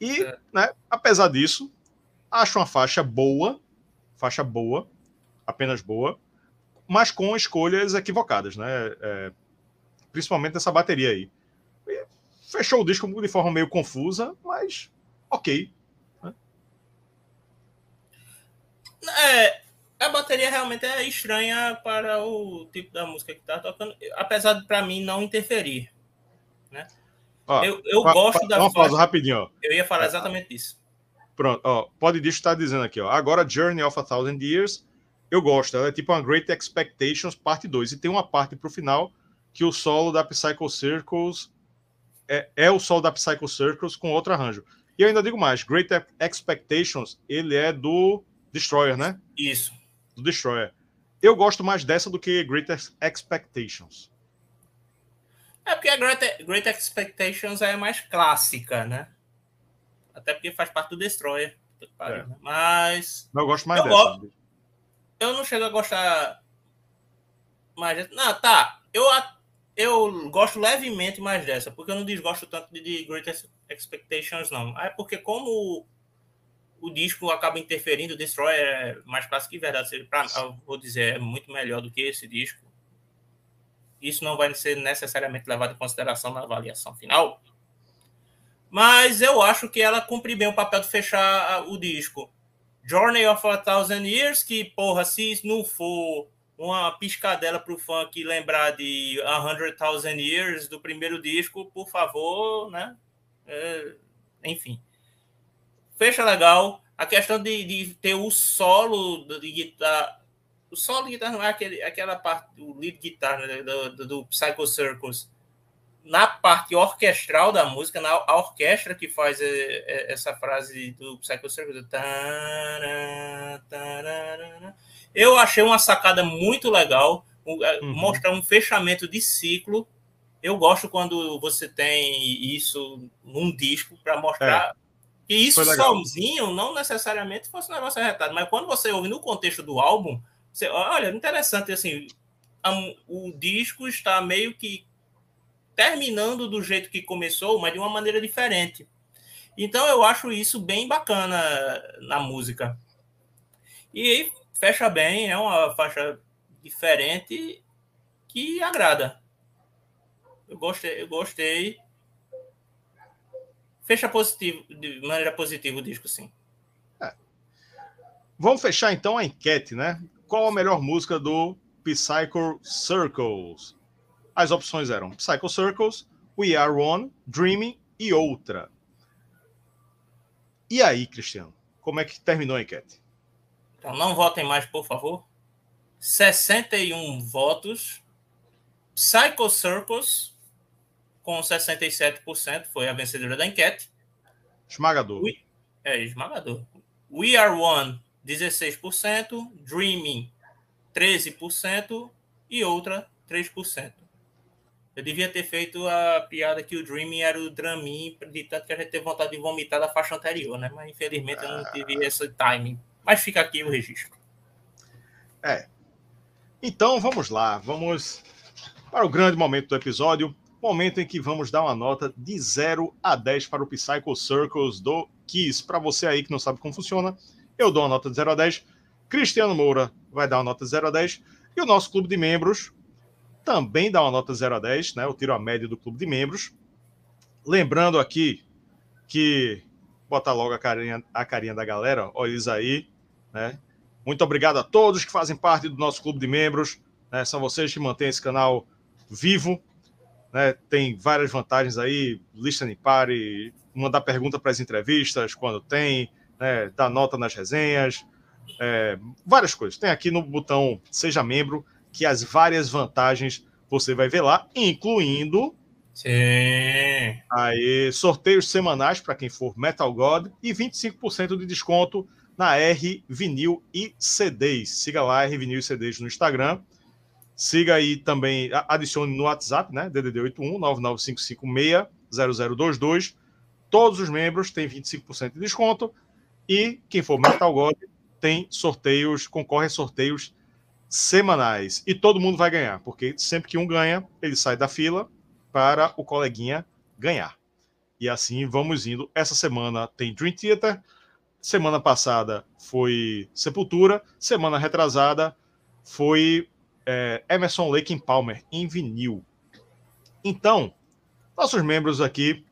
E, é. né, apesar disso, acho uma faixa boa, faixa boa, apenas boa, mas com escolhas equivocadas, né? É, principalmente essa bateria aí. E fechou o disco de forma meio confusa, mas ok. Né? É, a bateria realmente é estranha para o tipo da música que tá tocando, apesar de para mim não interferir, né? Ó, eu eu pa, gosto pa, da. Uma pausa rapidinho, ó. Eu ia falar exatamente isso. Pronto, ó. Pode disso estar dizendo aqui, ó. Agora, Journey of a Thousand Years, eu gosto. Ela é tipo uma Great Expectations, parte 2. E tem uma parte pro final que o solo da Psycho Circles é, é o solo da Psycho Circles com outro arranjo. E eu ainda digo mais: Great Expectations, ele é do Destroyer, né? Isso. Do Destroyer. Eu gosto mais dessa do que Great Expectations. É porque a Great, Great Expectations é mais clássica, né? Até porque faz parte do Destroyer. É. Né? Mas. Eu gosto mais eu dessa. Eu não chego a gostar mais Não, tá. Eu, eu gosto levemente mais dessa, porque eu não desgosto tanto de, de Great Expectations, não. É porque, como o, disco acaba interferindo, o Destroyer é mais clássico que verdade. Pra, eu vou dizer, é muito melhor do que esse disco isso não vai ser necessariamente levado em consideração na avaliação final. Mas eu acho que ela cumpre bem o papel de fechar o disco. Journey of a Thousand Years, que, porra, se não for uma piscadela para o funk lembrar de A Hundred Thousand Years do primeiro disco, por favor, né? É, enfim. Fecha legal. A questão de, de ter o solo de guitarra o solo de guitarra não é aquele, aquela parte do lead guitar né, do, do, do, Psycho Circus. na parte orquestral da música, na a orquestra que faz é, é, essa frase do Psycho Circus, eu achei uma sacada muito legal, uhum. mostrar um fechamento de ciclo. Eu gosto quando você tem isso num disco para mostrar é. Que isso sozinho não necessariamente fosse um negócio arretado, mas quando você ouve no contexto do álbum, você, olha, interessante assim, o disco está meio que terminando do jeito que começou, mas de uma maneira diferente. Então eu acho isso bem bacana na música. E fecha bem, é uma faixa diferente que agrada. Eu gostei, eu gostei. Fecha positivo, de maneira positiva o disco, sim. É. Vamos fechar então a enquete, né? Qual a melhor música do Psycho Circles? As opções eram Psycho Circles, We Are One, Dreaming e outra. E aí, Cristiano, como é que terminou a enquete? Então não votem mais, por favor. 61 votos. Psycho Circles, com 67%, foi a vencedora da enquete. Esmagador. We, é, esmagador. We Are One, 16%. Dreaming, 13%. E outra, 3%. Eu devia ter feito a piada que o Dreaming era o Dramin, de tanto que a gente teve vontade de vomitar da faixa anterior, né? Mas infelizmente eu não tive esse timing. Mas fica aqui o registro. É. Então vamos lá, vamos para o grande momento do episódio. Momento em que vamos dar uma nota de 0 a 10 para o Psycho Circles do Kiss. Para você aí que não sabe como funciona, eu dou uma nota de 0 a 10. Cristiano Moura vai dar uma nota de 0 a 10. E o nosso clube de membros também dá uma nota 0 a 10, né? Eu tiro a média do clube de membros. Lembrando aqui que bota logo a carinha, a carinha da galera, olha isso aí, né? Muito obrigado a todos que fazem parte do nosso clube de membros, né? São vocês que mantêm esse canal vivo, né? Tem várias vantagens aí, listening party, mandar pergunta para as entrevistas quando tem, né? Dar nota nas resenhas, é, várias coisas. Tem aqui no botão Seja Membro que as várias vantagens você vai ver lá, incluindo Sim. Aí, sorteios semanais para quem for Metal God e 25% de desconto na R Vinil e CDs. Siga lá R Vinil e CDs no Instagram. Siga aí também, adicione no WhatsApp, né? DDD 81 99556 0022. Todos os membros têm 25% de desconto e quem for Metal God tem sorteios, concorre a sorteios semanais. E todo mundo vai ganhar, porque sempre que um ganha, ele sai da fila para o coleguinha ganhar. E assim vamos indo. Essa semana tem Dream Theater. Semana passada foi Sepultura. Semana retrasada foi é, Emerson Lake Palmer em vinil. Então, nossos membros aqui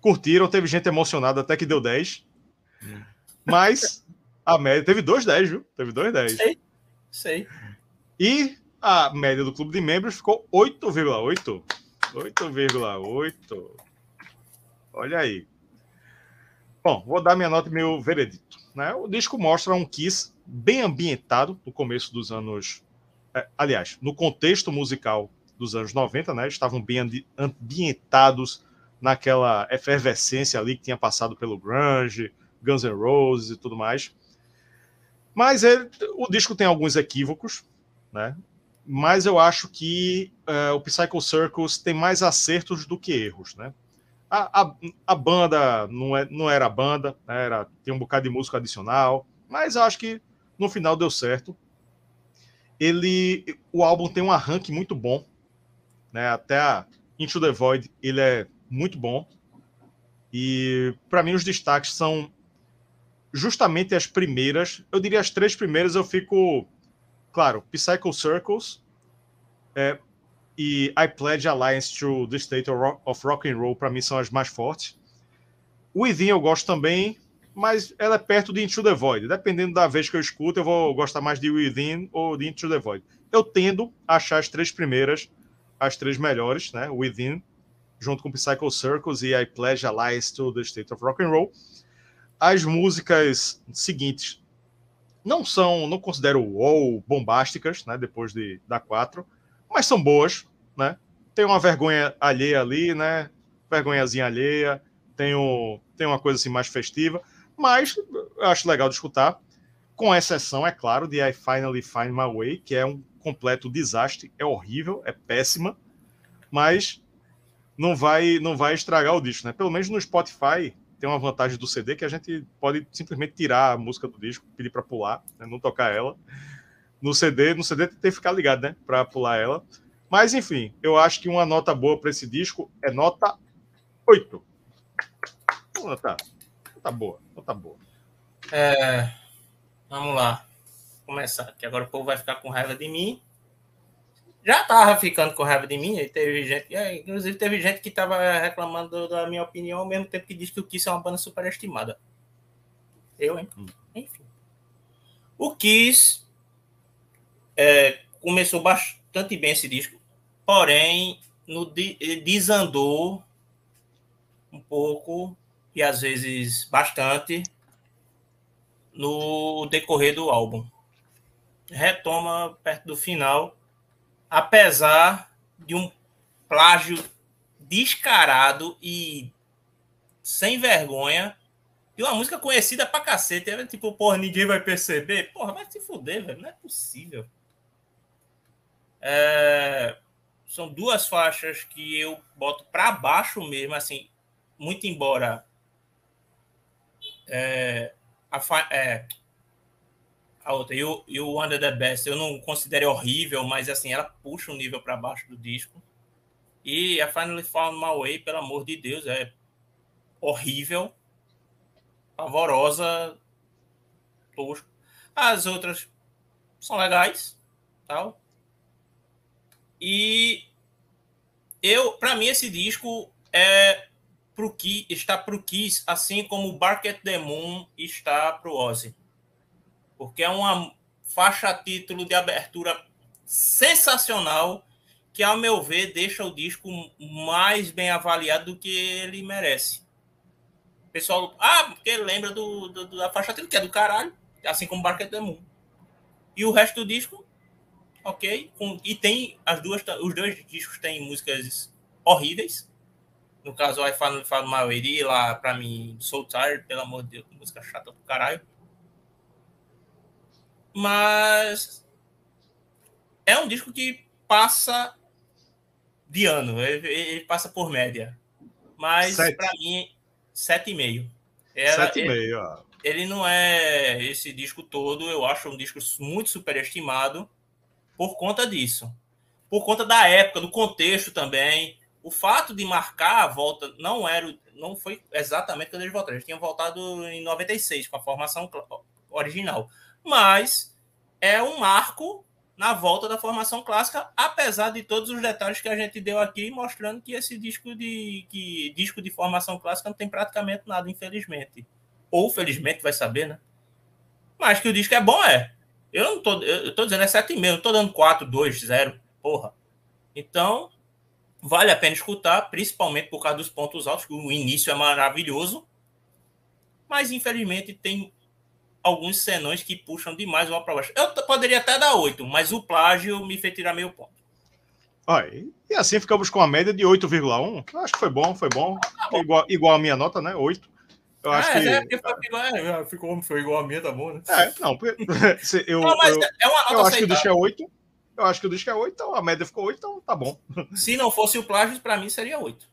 curtiram. Teve gente emocionada até que deu 10. Mas a média teve dois 10, viu? Teve dois 10. Sei. Sei. E a média do clube de membros ficou 8,8. 8,8. Olha aí. Bom, vou dar minha nota e meu veredito. Né? O disco mostra um Kiss bem ambientado no começo dos anos. É, aliás, no contexto musical dos anos 90, né? Estavam bem ambientados naquela efervescência ali que tinha passado pelo Grunge, Guns N' Roses e tudo mais. Mas ele, o disco tem alguns equívocos, né? Mas eu acho que uh, o Psycho Circles tem mais acertos do que erros, né? A, a, a banda não, é, não era banda, né? era, tem um bocado de música adicional, mas eu acho que no final deu certo. Ele, o álbum tem um arranque muito bom, né? Até Into the Void ele é muito bom. E para mim os destaques são justamente as primeiras, eu diria as três primeiras, eu fico, claro, Psycho Circles é, e I Pledge Alliance to the State of Rock and Roll, para mim são as mais fortes. O Within eu gosto também, mas ela é perto de Into the Void. Dependendo da vez que eu escuto, eu vou gostar mais de Within ou de Into the Void. Eu tendo a achar as três primeiras as três melhores, né? Within, junto com Psycho Circles e I Pledge Alliance to the State of Rock and Roll as músicas seguintes não são, não considero wow, bombásticas, né, depois de da 4, mas são boas, né? tem uma vergonha alheia ali, né? Vergonhazinha alheia, tem, um, tem uma coisa assim mais festiva, mas eu acho legal de escutar, com exceção, é claro, de I Finally Find My Way, que é um completo desastre, é horrível, é péssima, mas não vai não vai estragar o disco, né? Pelo menos no Spotify tem uma vantagem do CD que a gente pode simplesmente tirar a música do disco, pedir para pular, né? não tocar ela. No CD, no CD tem que ficar ligado, né, para pular ela. Mas enfim, eu acho que uma nota boa para esse disco é nota 8. Nota, nota boa, nota boa. É, vamos lá. Começar, que agora o povo vai ficar com raiva de mim já tava ficando com raiva de mim, e teve gente, é, inclusive teve gente que tava reclamando da minha opinião ao mesmo tempo que disse que o Kiss é uma banda superestimada. Eu, hein? Hum. Enfim. O Kiss é, começou bastante bem esse disco, porém no desandou um pouco e às vezes bastante no decorrer do álbum. Retoma perto do final apesar de um plágio descarado e sem vergonha de uma música conhecida pra cacete. É tipo, porra, ninguém vai perceber. Porra, vai se fuder, velho. Não é possível. É... São duas faixas que eu boto para baixo mesmo, assim, muito embora é, a é, a outra. E o, o Under the Best eu não considero horrível, mas assim, ela puxa um nível para baixo do disco. E a Finally Found My Way, pelo amor de Deus, é horrível, pavorosa, tosco. As outras são legais, tal. E eu, para mim, esse disco é pro que está pro Kiss, assim como o Bark at Moon está pro Ozzy porque é uma faixa título de abertura sensacional que, ao meu ver, deixa o disco mais bem avaliado do que ele merece. Pessoal, ah, porque lembra do, do, da faixa título, que é do caralho, assim como Barket the Moon. E o resto do disco, ok. Com, e tem as duas, os dois discos têm músicas horríveis. No caso, I Found My Way, lá, pra mim, Soul Tired, pelo amor de Deus, música chata do caralho. Mas é um disco que passa de ano, ele, ele passa por média. Mas para mim, 7,5. 7,5, ó. Ele não é esse disco todo, eu acho um disco muito superestimado por conta disso. Por conta da época, do contexto também. O fato de marcar a volta não era não foi exatamente quando eles voltaram. Eles tinham voltado em 96 com a formação original mas é um marco na volta da formação clássica, apesar de todos os detalhes que a gente deu aqui, mostrando que esse disco de que disco de formação clássica não tem praticamente nada, infelizmente. Ou felizmente, vai saber, né? Mas que o disco é bom, é. Eu não tô, eu tô dizendo é 7,5, não tô dando 4, 2, 0, porra. Então, vale a pena escutar, principalmente por causa dos pontos altos, que o início é maravilhoso. Mas, infelizmente, tem alguns senões que puxam demais uma baixo. Eu poderia até dar 8, mas o plágio me fez tirar meio ponto. Olha, e assim ficamos com a média de 8,1. Eu acho que foi bom, foi bom. Ah, bom. Igual, igual a minha nota, né? 8. Eu acho é, que. É, foi, igual, é, ficou, foi igual a minha, tá bom, né? É, não, eu, não, mas eu, é uma nota eu acho que o disco é 8. Eu acho que o disco é 8, então a média ficou 8, então tá bom. Se não fosse o plágio, para mim seria 8.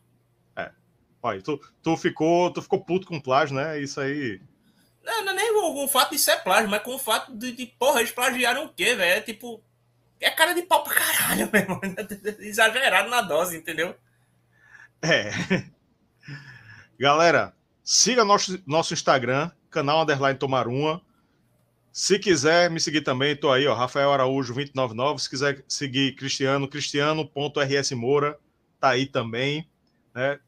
É. Olha, tu, tu, ficou, tu ficou puto com plágio, né? Isso aí. Não, não é nem o, o, fato de ser plágio, mas com o fato de, de porra, eles plagiaram o quê, velho? É tipo. É cara de pau pra caralho, meu irmão. Exagerado na dose, entendeu? É. Galera, siga nosso, nosso Instagram, canal Underline Tomaruma. Se quiser me seguir também, tô aí, ó, Rafael Araújo 299. Se quiser seguir Cristiano, cristiano.rs Moura, tá aí também. Né?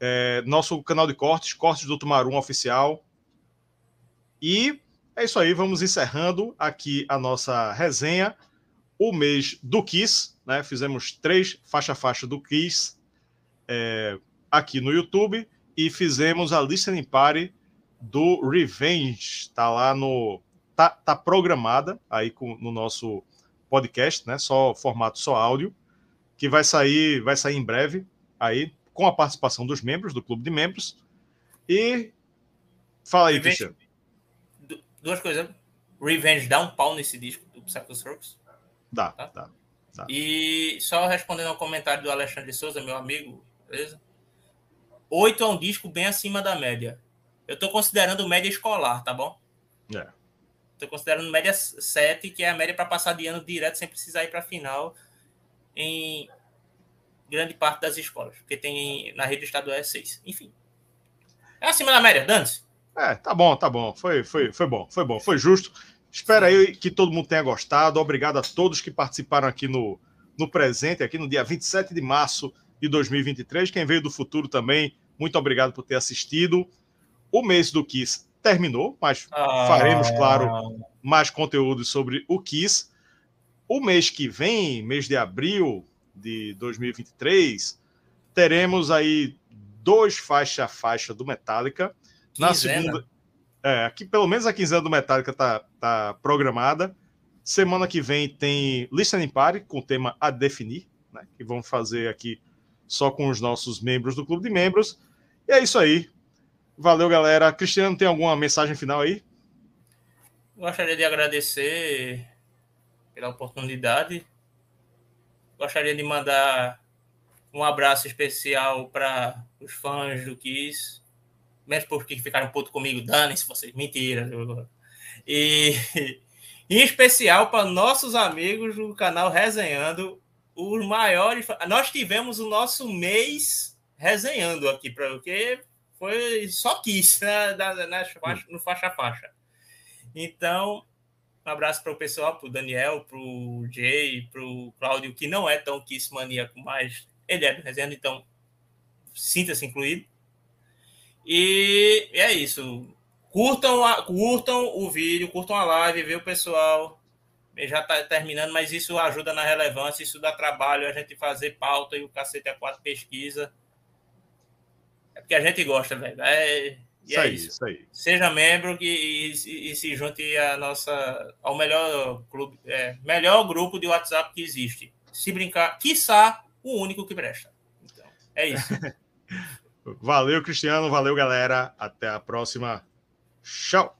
É, nosso canal de cortes, Cortes do Tomarum Oficial. E é isso aí, vamos encerrando aqui a nossa resenha. O mês do Kiss, né? Fizemos três faixa-faixa do Kiss é, aqui no YouTube e fizemos a listening party do Revenge. Tá lá no. Tá, tá programada aí com, no nosso podcast, né? Só formato, só áudio. que vai sair, vai sair em breve aí com a participação dos membros do clube de membros. E fala aí, Revenge, Cristiano. Duas coisas. Revenge dá um pau nesse disco do Psycho Circus. Dá, tá? dá, dá. E só respondendo ao comentário do Alexandre Souza, meu amigo, beleza? Oito é um disco bem acima da média. Eu tô considerando média escolar, tá bom? É. Tô considerando média 7, que é a média para passar de ano direto sem precisar ir para final em grande parte das escolas, porque tem na rede estadual é 6. Enfim. É acima da média, Dantes. É, tá bom, tá bom. Foi, foi, foi bom, foi bom, foi justo. Espero aí que todo mundo tenha gostado. Obrigado a todos que participaram aqui no, no presente, aqui no dia 27 de março de 2023. Quem veio do futuro também, muito obrigado por ter assistido. O mês do Kiss terminou, mas ah. faremos, claro, mais conteúdo sobre o Kiss. O mês que vem, mês de abril de 2023, teremos aí dois faixa a faixa do Metallica. Quinzena. Na segunda. É, aqui, pelo menos a quinzena do Metallica tá, tá programada. Semana que vem tem Listening Party com o tema a definir, né? Que vamos fazer aqui só com os nossos membros do clube de membros. E é isso aí. Valeu, galera. Cristiano, tem alguma mensagem final aí? Gostaria de agradecer pela oportunidade. Gostaria de mandar um abraço especial para os fãs do Kiss, mesmo porque ficaram puto comigo, dane-se vocês, mentira. E em especial para nossos amigos do canal Resenhando, os maiores. Nós tivemos o nosso mês resenhando aqui, porque foi só Kiss né, da, na, no faixa-faixa. Então, um abraço para o pessoal, para o Daniel, para o Jay, para o Cláudio, que não é tão Kiss maníaco, mas ele é do Resenha, então sinta-se incluído. E é isso. Curtam, a, curtam o vídeo, curtam a live, vê o pessoal. Já está terminando, mas isso ajuda na relevância, isso dá trabalho a gente fazer pauta e o cacete a quatro pesquisa. Porque a gente gosta, velho. É, e isso é aí, isso. isso aí. Seja membro e, e, e, se junte a nossa, ao melhor clube, é, melhor grupo de WhatsApp que existe. Se brincar, quiçá o único que presta. Então, é isso. valeu, Cristiano. Valeu, galera. Até a próxima. Tchau.